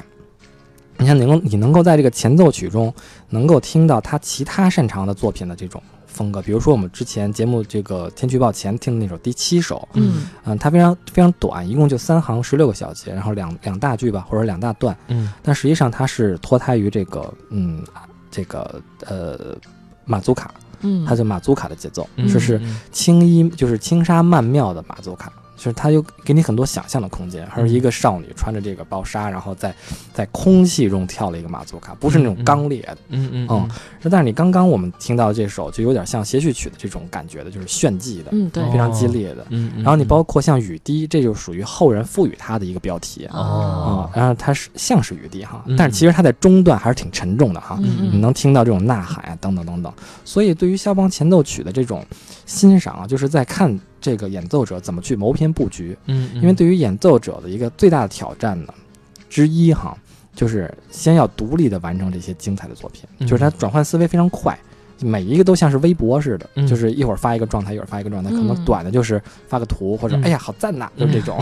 Speaker 2: 你看能够你能够在这个前奏曲中能够听到他其他擅长的作品的这种风格，比如说我们之前节目这个天气预报前听的那首第七首，
Speaker 3: 嗯。
Speaker 2: 嗯、它非常非常短，一共就三行十六个小节，然后两两大句吧，或者两大段，
Speaker 1: 嗯。
Speaker 2: 但实际上它是脱胎于这个嗯这个呃马祖卡。
Speaker 3: 嗯，
Speaker 2: 它叫马祖卡的节奏，
Speaker 1: 嗯，
Speaker 2: 就是
Speaker 1: 嗯
Speaker 2: 轻衣，就是轻纱曼妙的马祖卡，就是它又给你很多想象的空间，而是一个少女穿着这个薄纱，然后在在空气中跳了一个马祖卡，不是那种
Speaker 1: 嗯嗯
Speaker 2: 刚烈的。
Speaker 1: 嗯嗯
Speaker 2: 嗯但是你刚刚我们听到这首就有点像协序曲的这种感觉的，就是炫技的，
Speaker 3: 嗯对
Speaker 1: 哦
Speaker 2: 非常激烈的。
Speaker 1: 嗯，
Speaker 2: 然后你包括像雨滴，这就属于后人赋予它的一个标题啊、
Speaker 1: 哦
Speaker 2: 然后它是像是雨滴哈
Speaker 1: 嗯，
Speaker 2: 但是其实它在中段还是挺沉重的哈。
Speaker 3: 嗯
Speaker 2: 你能听到这种呐喊啊，等等等等。所以对于肖邦前奏曲的这种欣赏啊，就是在看这个演奏者怎么去谋篇布局。
Speaker 1: 嗯，
Speaker 2: 因为对于演奏者的一个最大的挑战呢之一哈，就是先要独立的完成这些精彩的作品，
Speaker 1: 嗯
Speaker 2: 就是他转换思维非常快。每一个都像是微博似的，
Speaker 1: 嗯
Speaker 2: 就是一会儿发一个状态，一会儿发一个状态，可能
Speaker 3: 嗯
Speaker 2: 短的就是发个图，或者
Speaker 1: 嗯
Speaker 2: 哎呀好赞呐，就是这种。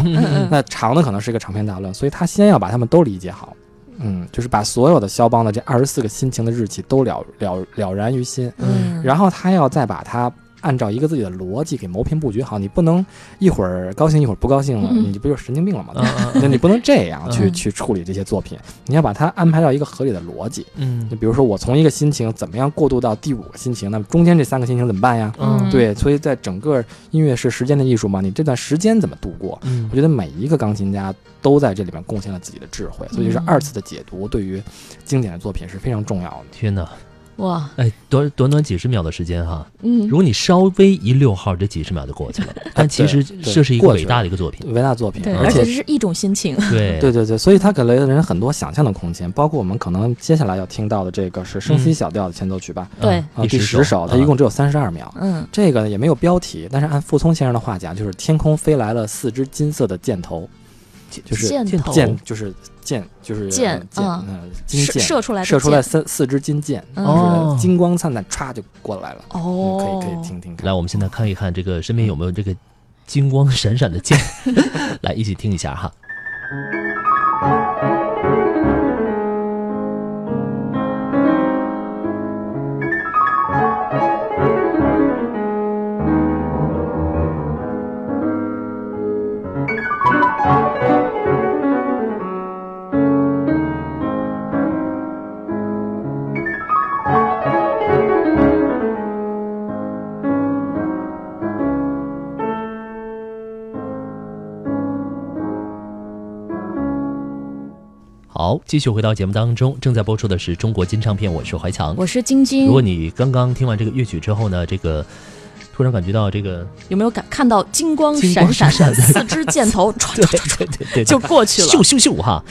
Speaker 2: 那长的可能是一个长篇大论，所以他先要把他们都理解好，嗯，就是把所有的肖邦的这二十四个心情的日期都了了了然于心，
Speaker 3: 嗯，
Speaker 2: 然后他要再把它按照一个自己的逻辑给谋篇布局好，你不能一会儿高兴一会儿不高兴了，
Speaker 3: 嗯
Speaker 2: 你不就是神经病了吗？那你不能这样去
Speaker 3: 嗯
Speaker 2: 去处理这些作品，你要把它安排到一个合理的逻辑。
Speaker 1: 嗯
Speaker 2: 就比如说我从一个心情怎么样过渡到第五个心情，那么中间这三个心情怎么办呀？
Speaker 1: 嗯
Speaker 2: 对，所以在整个音乐是时间的艺术嘛，你这段时间怎么度过？
Speaker 1: 嗯
Speaker 2: 我觉得每一个钢琴家都在这里面贡献了自己的智慧，所以是
Speaker 3: 嗯
Speaker 2: 二次的解读对于经典的作品是非常重要的。
Speaker 1: 天哪，
Speaker 3: 哇，
Speaker 1: 哎，短短短几十秒的时间哈，
Speaker 3: 嗯。
Speaker 1: 如果你稍微一溜号，这几十秒就过去了。但其实这是一个伟大的一个作品，
Speaker 2: 伟大作品，
Speaker 3: 对，
Speaker 2: 而
Speaker 3: 而且
Speaker 2: 且
Speaker 3: 是一种心情，
Speaker 1: 对。
Speaker 2: 对对对，所以它给了人很多想象的空间，包括我们可能接下来要听到的这个是升 C
Speaker 1: 嗯
Speaker 2: 小调的前奏曲吧，
Speaker 3: 对。
Speaker 2: 啊，第
Speaker 1: 十
Speaker 2: 十首，它一共只有三十二秒。
Speaker 3: 嗯。
Speaker 2: 这个也没有标题，但是按傅聪先生的话讲，就是天空飞来了四只金色的箭头，就是
Speaker 3: 箭头。
Speaker 2: 箭就是箭就是
Speaker 3: 箭
Speaker 2: 金箭
Speaker 3: 射射出来
Speaker 2: 射出来三四支金箭，
Speaker 3: 嗯
Speaker 2: 就是金光灿烂，歘就过来了。
Speaker 3: 哦
Speaker 2: 嗯，可以可以听听。
Speaker 1: 来，我们现在看一看这个身边有没有这个金光闪闪的箭，来一起听一下哈。好，继续回到节目当中，正在播出的是中国金唱片，我是怀强。
Speaker 3: 我是晶晶
Speaker 1: 如。果你刚刚听完这个乐曲之后呢，这个突然感觉到这个
Speaker 3: 有没有感看到金光闪
Speaker 1: 闪闪
Speaker 3: 的。四支箭头唰
Speaker 1: 对
Speaker 3: 唰唰
Speaker 1: 对对对，
Speaker 3: 就过去了。
Speaker 1: 咻咻咻哈，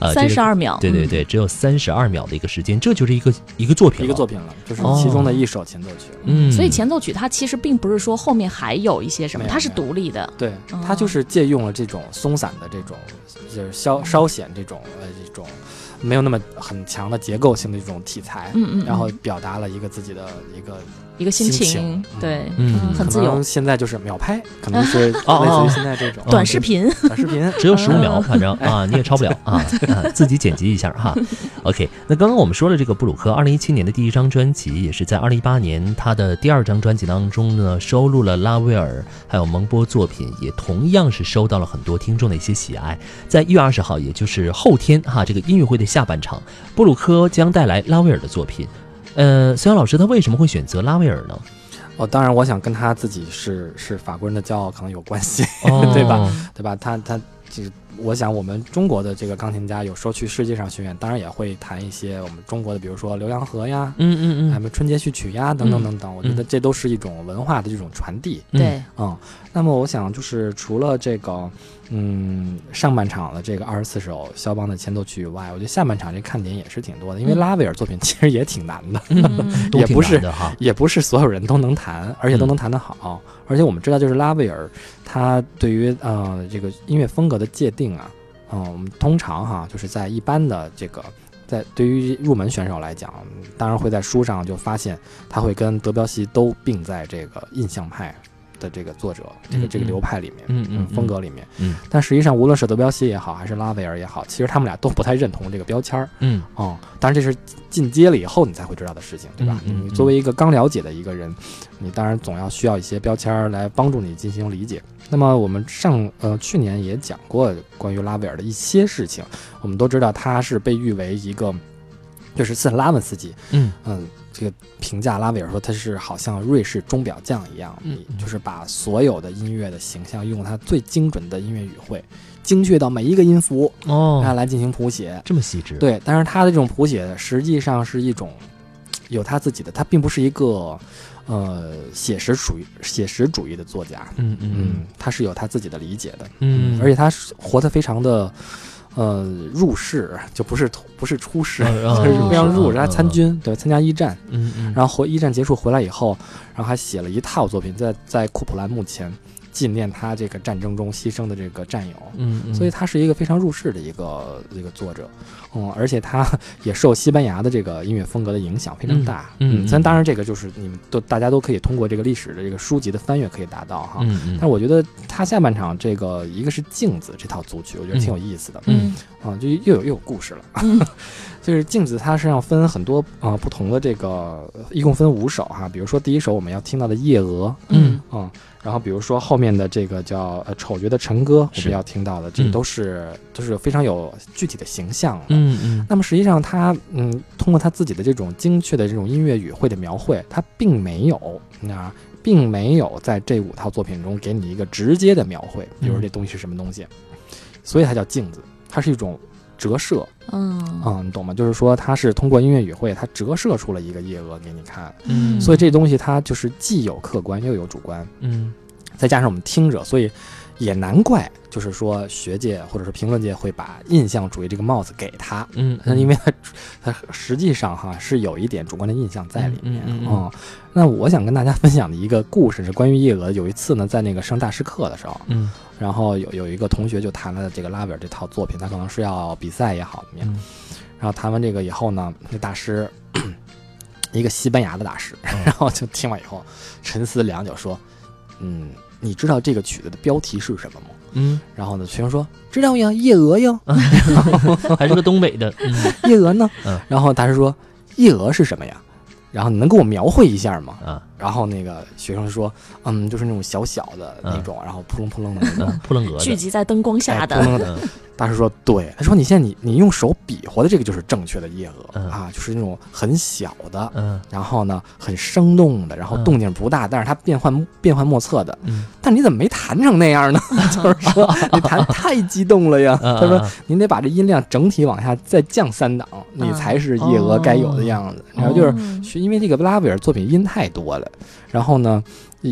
Speaker 1: 呃，
Speaker 3: 三
Speaker 1: 这个
Speaker 3: 十二秒。嗯，
Speaker 1: 对对对，只有三十二秒的一个时间，这就是一个一个作品了，
Speaker 2: 一个作品了，就是
Speaker 1: 哦
Speaker 2: 其中的一首前奏曲。
Speaker 1: 嗯，
Speaker 3: 所以前奏曲它其实并不是说后面还有一些什么，它是独立的。
Speaker 2: 对
Speaker 3: 哦，
Speaker 2: 它就是借用了这种松散的这种，就是稍稍显这种呃一种没有那么很强的结构性的一种题材，
Speaker 3: 嗯嗯，
Speaker 2: 然后
Speaker 3: 嗯
Speaker 2: 表达了一个自己的一个
Speaker 3: 一个心
Speaker 2: 心情
Speaker 3: 情，对，
Speaker 1: 嗯
Speaker 3: 很自由。
Speaker 2: 现在就是秒拍，可能是类似于现在这种
Speaker 3: 短视频，
Speaker 2: 短视频，
Speaker 1: 只有十五秒，反正啊，你也超不了啊啊，自己剪辑一下哈。OK，那刚刚我们说了，这个布鲁克二零一七年的第一张专辑，也是在二零一八年他的第二张专辑当中呢，收录了拉威尔还有蒙波作品，也同样是收到了很多听众的一些喜爱。在一月二十号，也就是后天哈，这个音乐会的下半场，布鲁克将带来拉威尔的作品。呃，孙杨老师他为什么会选择拉威尔呢？
Speaker 2: 哦，当然，我想跟他自己是是法国人的骄傲可能有关系，
Speaker 1: 哦
Speaker 2: 对吧？对吧？他他这个，我想我们中国的这个钢琴家有时候去世界上巡演，当然也会弹一些我们中国的，比如说浏阳河呀，
Speaker 1: 嗯嗯嗯
Speaker 2: 什么春节序曲呀，等等
Speaker 3: 嗯
Speaker 2: 等等。我觉得这都是一种文化的这种传递。
Speaker 1: 嗯
Speaker 3: 对，
Speaker 2: 嗯，那么我想就是除了这个，嗯，上半场的这个二十四首肖邦的前奏曲以外，我觉得下半场这看点也是挺多的，因为
Speaker 3: 嗯
Speaker 2: 拉威尔作品 其实也挺难的。
Speaker 3: 嗯
Speaker 1: 都挺
Speaker 2: 也不是。也不是所有人都能弹，而且都能弹得好。而且我们知道，就是拉威尔，他对于呃这个音乐风格的界定啊，嗯、我们通常哈就是在一般的这个。在对于入门选手来讲，当然会在书上就发现他会跟德彪西都并在这个印象派的这个作者这个
Speaker 1: 嗯
Speaker 2: 这个流派里面，
Speaker 1: 嗯嗯
Speaker 2: 风格里面。
Speaker 1: 嗯
Speaker 2: 但实际上，无论是德彪西也好，还是拉威尔也好，其实他们俩都不太认同这个标签儿。
Speaker 1: 嗯
Speaker 2: 哦，当然这是进阶了以后你才会知道的事情，对吧？你作为一个刚了解的一个人，你当然总要需要一些标签儿来帮助你进行理解。那么我们上呃去年也讲过关于拉威尔的一些事情，我们都知道他是被誉为一个，就是斯特拉文斯基，
Speaker 1: 嗯
Speaker 2: 嗯，这个评价拉威尔说他是好像瑞士钟表匠一样，就是把所有的音乐的形象用他最精准的音乐语汇，精确到每一个音符，
Speaker 1: 哦，
Speaker 2: 他来进行谱写。
Speaker 1: 这么细致。，
Speaker 2: 对，但是他的这种谱写实际上是一种有他自己的，他并不是一个呃写实主义写实主义的作家，
Speaker 1: 嗯嗯
Speaker 2: 嗯，他是有他自己的理解的，
Speaker 1: 嗯，
Speaker 2: 而且他活得非常的。呃，入世就不是不是出世，就是非常入世。
Speaker 1: 嗯
Speaker 2: 他参军，对，参加一战，
Speaker 1: 嗯嗯，
Speaker 2: 然后回一战结束回来以后，然后还写了一套作品，在在库普兰墓前纪念他这个战争中牺牲的这个战友。
Speaker 1: 嗯嗯，
Speaker 2: 所以他是一个非常入世的一个一个作者，嗯，而且他 也受西班牙的这个音乐风格的影响非常大，
Speaker 1: 嗯嗯
Speaker 2: 咱当然这个就是你们都大家都可以通过这个历史的这个书籍的翻阅可以达到哈。
Speaker 1: 嗯嗯，
Speaker 2: 但我觉得他下半场这个一个是镜子这套组曲，我觉得挺有意思的，
Speaker 3: 嗯
Speaker 2: 啊，就又有又有故事了。
Speaker 3: 嗯
Speaker 2: 就是镜子，它实际上分很多啊、呃不同的这个，一共分五首哈。比如说第一首我们要听到的《夜蛾》，
Speaker 3: 嗯
Speaker 2: 嗯，然后比如说后面的这个叫呃丑角的陈歌，我们要听到的，这
Speaker 1: 嗯
Speaker 2: 都是、都是非常有具体的形象的。
Speaker 1: 嗯嗯。
Speaker 2: 那么实际上他嗯，通过他自己的这种精确的这种音乐语汇的描绘，他并没有啊，并没有在这五套作品中给你一个直接的描绘，比如这东西是什么东西，所以它叫镜子，它是一种折射。
Speaker 3: 嗯。
Speaker 2: 嗯，你懂吗？就是说，它是通过音乐语汇，它折射出了一个夜蛾给你看，
Speaker 1: 嗯，
Speaker 2: 所以这东西它就是既有客观又有主观，
Speaker 1: 嗯。
Speaker 2: 再加上我们听着，所以也难怪，就是说学界或者是评论界会把印象主义这个帽子给他，
Speaker 1: 嗯，
Speaker 2: 那因为他他实际上哈是有一点主观的印象在里面。
Speaker 1: 嗯嗯嗯
Speaker 2: 嗯那我想跟大家分享的一个故事是关于夜蛾。有一次呢，在那个上大师课的时候，
Speaker 1: 嗯
Speaker 2: 然后有有一个同学就谈了这个拉威尔这套作品，他可能是要比赛也好怎么样。
Speaker 1: 嗯
Speaker 2: 然后谈完这个以后呢，那大师 一个西班牙的大师，
Speaker 1: 嗯
Speaker 2: 然后就听完以后沉思良久，说：“嗯，你知道这个曲子的标题是什么吗
Speaker 1: 嗯，？”
Speaker 2: 然后呢，学生说：“知道呀，夜蛾呀，
Speaker 1: 还是个东北的，嗯
Speaker 2: 夜蛾呢？”
Speaker 1: 嗯
Speaker 2: 然后大师说：“夜蛾是什么呀？”然后你能给我描绘一下吗？
Speaker 1: 啊
Speaker 2: 然后那个学生说，嗯，就是那种小小的那种，然后扑棱扑棱的那种。
Speaker 1: 嗯，扑棱蛾
Speaker 3: 聚，集在灯光下的，
Speaker 2: 大师说对，他说你现在你你用手比划的这个就是正确的夜蛾、
Speaker 1: 嗯。
Speaker 2: 啊，就是那种很小的，
Speaker 1: 嗯。
Speaker 2: 然后呢很生动的，然后
Speaker 1: 嗯。
Speaker 2: 动静不大，但是它变幻变幻莫测的。
Speaker 1: 嗯，
Speaker 2: 但你怎么没弹成那样呢？就是说你弹太激动了呀。
Speaker 1: 嗯
Speaker 2: 他说
Speaker 1: 嗯
Speaker 2: 您得把这音量整体往下再降三档，你
Speaker 3: 嗯。
Speaker 2: 才是夜蛾该有的样子。然后就是
Speaker 3: 嗯
Speaker 2: 是因为这个拉威尔作品音太多了，然后呢，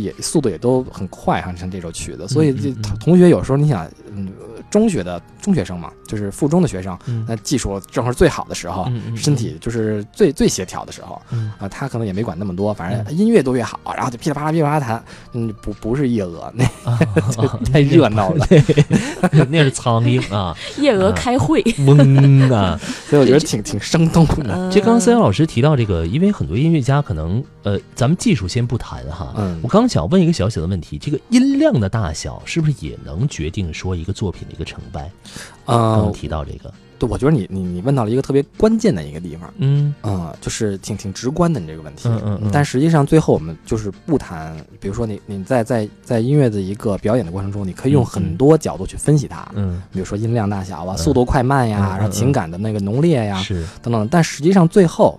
Speaker 2: 也速度也都很快，哈像这首曲子，所以同同学有时候你想，嗯，中学的中学生嘛，就是附中的学生，
Speaker 1: 嗯
Speaker 2: 那技术正是最好的时候，身体就是最最协调的时候。
Speaker 1: 嗯
Speaker 2: 啊，他可能也没管那么多，反正音乐多越好，然后就噼里啪啦噼里啪啦弹，嗯，不不是夜蛾，那
Speaker 1: 啊
Speaker 2: 太热闹了，
Speaker 1: 那是苍蝇啊，
Speaker 3: 夜蛾开会，
Speaker 1: 嗡啊。
Speaker 2: 所以我觉得挺挺生动的。
Speaker 3: 嗯
Speaker 1: 其实刚刚思瑶老师提到这个，因为很多音乐家可能呃，咱们技术先不谈哈，
Speaker 2: 嗯
Speaker 1: 我刚想问一个小小的问题，这个音量的大小是不是也能决定说一个作品的一个成败？啊
Speaker 2: 呃
Speaker 1: 刚，提到这个，
Speaker 2: 对，我觉得你你你问到了一个特别关键的一个地方，
Speaker 1: 嗯。
Speaker 2: 嗯，就是挺挺直观的你这个问题，
Speaker 1: 嗯嗯嗯。
Speaker 2: 但实际上最后我们就是不谈，比如说你你在在在音乐的一个表演的过程中，你可以用
Speaker 1: 嗯
Speaker 2: 很多角度去分析它，
Speaker 1: 嗯，
Speaker 2: 比如说音量大小啊、
Speaker 1: 嗯。
Speaker 2: 速度快慢呀，然后情感的那个浓烈呀
Speaker 1: 是，
Speaker 2: 等等，但实际上最后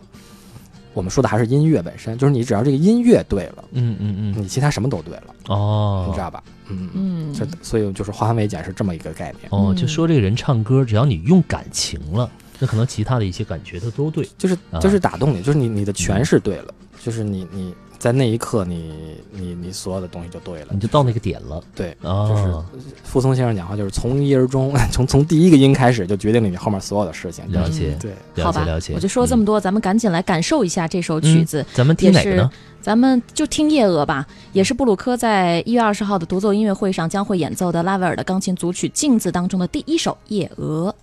Speaker 2: 我们说的还是音乐本身，就是你只要这个音乐对了，
Speaker 1: 嗯嗯嗯，
Speaker 2: 你其他什么都对了，
Speaker 1: 哦，
Speaker 2: 你知道吧？嗯。
Speaker 3: 嗯
Speaker 2: 这所以就是化繁为简是这么一个概念，
Speaker 1: 哦，
Speaker 3: 嗯
Speaker 1: 就说这个人唱歌，只要你用感情了，那可能其他的一些感觉他都对。
Speaker 2: 就是
Speaker 1: 啊
Speaker 2: 就是打动你，就是你你的诠释对了，就是你你在那一刻你你你所有的东西就对了
Speaker 1: 你，就到那个点了。
Speaker 2: 对，
Speaker 1: 哦，
Speaker 2: 傅聪先生讲话就是从一而终，从从第一个音开始就决定了你后面所有的事情。
Speaker 1: 了解，
Speaker 2: 对，
Speaker 1: 了
Speaker 3: 好吧
Speaker 1: 解了解。
Speaker 3: 我就说这么多，咱们赶紧来感受一下这首曲子。
Speaker 1: 嗯咱们听哪个呢？
Speaker 3: 咱们就听夜蛾吧，也是布鲁克在一月二十号的独奏音乐会上将会演奏的拉威尔的钢琴组曲《镜子》当中的第一首夜蛾。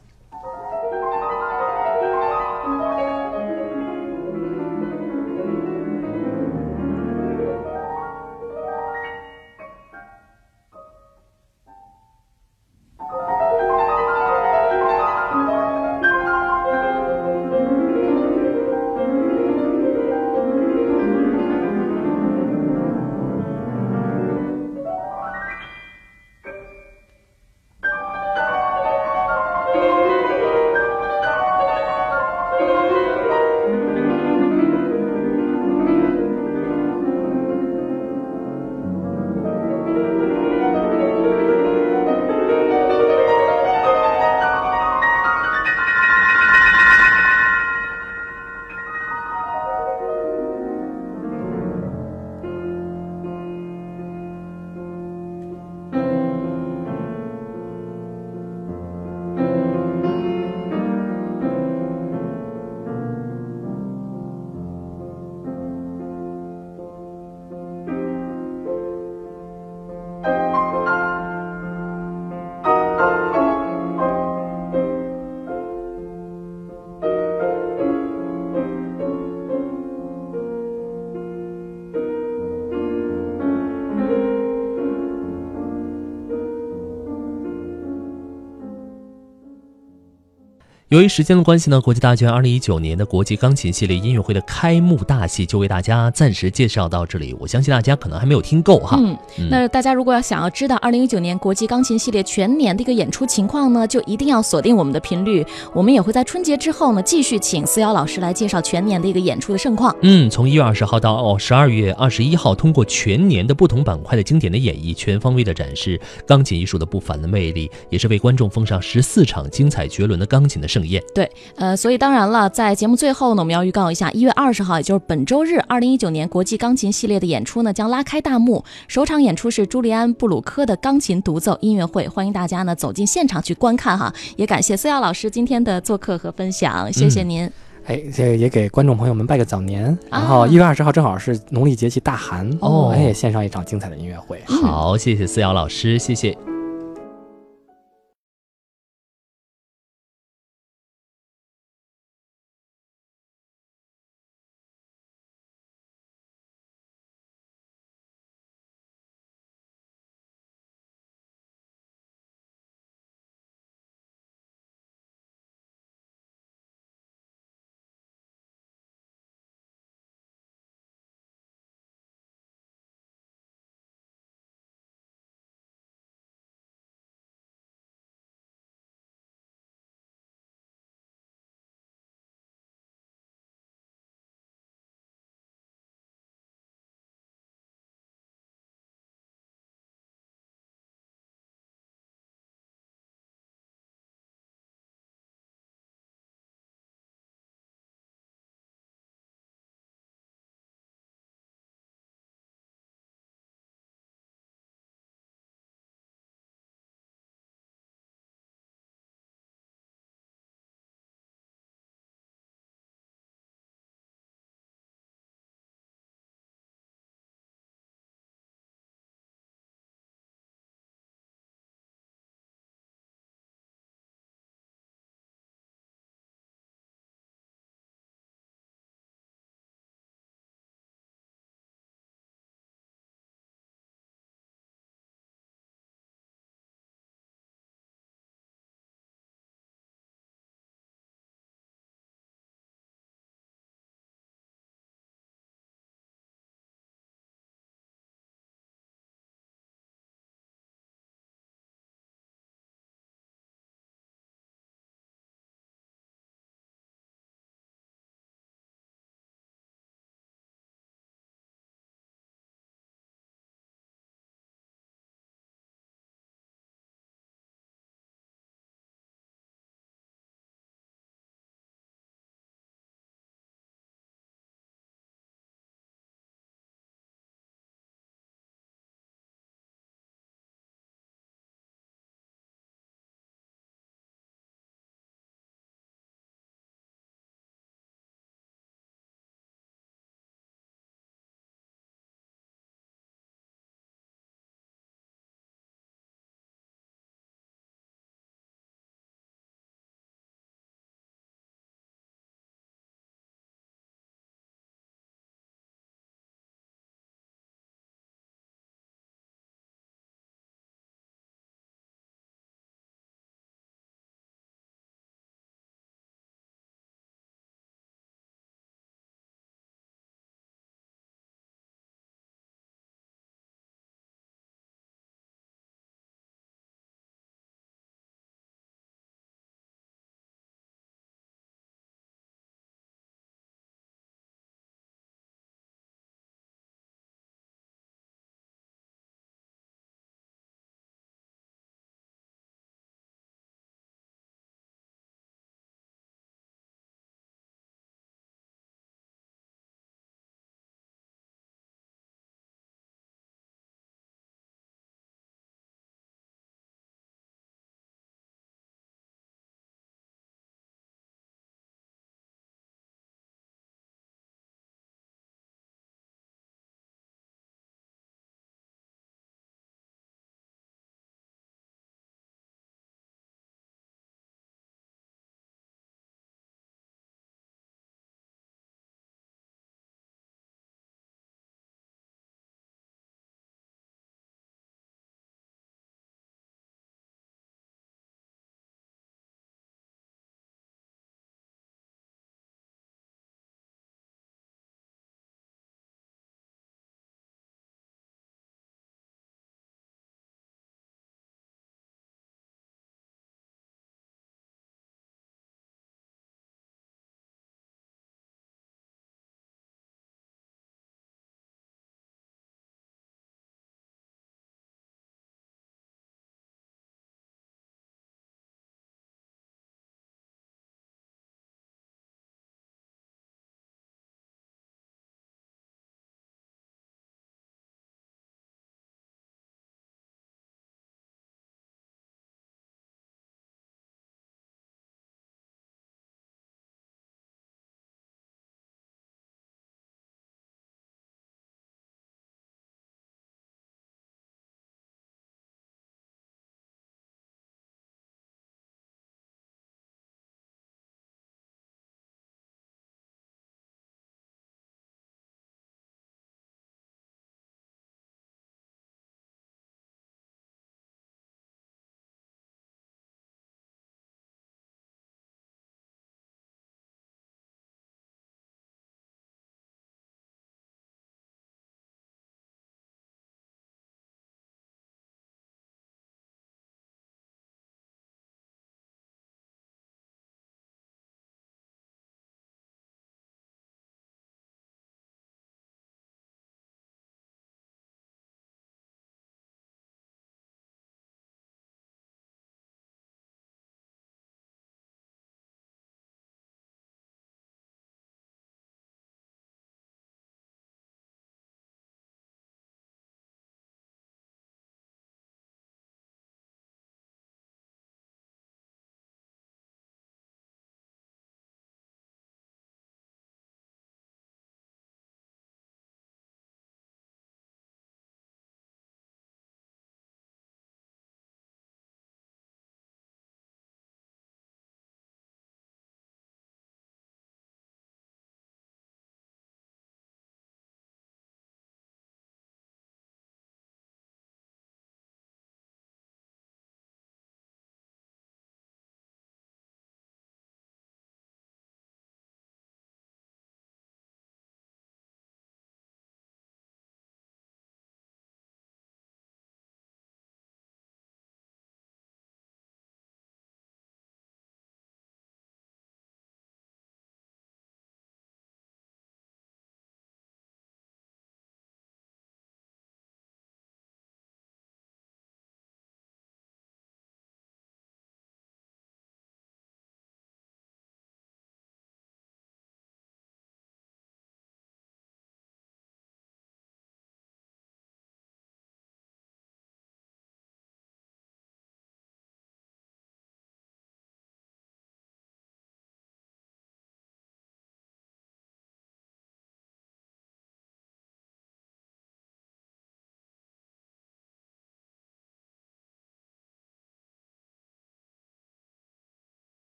Speaker 1: 由于时间的关系呢，国际大剧院二零一九年的国际钢琴系列音乐会的开幕大戏就为大家暂时介绍到这里。我相信大家可能还没有听够哈。
Speaker 3: 嗯，
Speaker 1: 嗯
Speaker 3: 那大家如果要想要知道二零一九年国际钢琴系列全年的一个演出情况呢，就一定要锁定我们的频率。我们也会在春节之后呢，继续请思瑶老师来介绍全年的一个演出的盛况。
Speaker 1: 嗯，从一月二十号到十二月二十一号，通过全年的不同板块的经典的演绎，全方位的展示钢琴艺术的不凡的魅力，也是为观众奉上十四场精彩绝伦的钢琴的盛宴。
Speaker 3: 呃，所以当然了，在节目最后呢，我们要预告一下，一月二十号，也就是本周日，二零一九年国际钢琴系列的演出呢将拉开大幕。首场演出是朱利安·布鲁科的钢琴独奏音乐会，欢迎大家呢走进现场去观看哈。也感谢思瑶老师今天的做客和分享，谢谢您。
Speaker 2: 哎，这个也给观众朋友们拜个早年。
Speaker 3: 啊
Speaker 2: 然后一月二十号正好是农历节气大寒
Speaker 1: 哦
Speaker 2: 哎，献上一场精彩的音乐会。
Speaker 1: 好，谢谢思瑶老师，谢谢。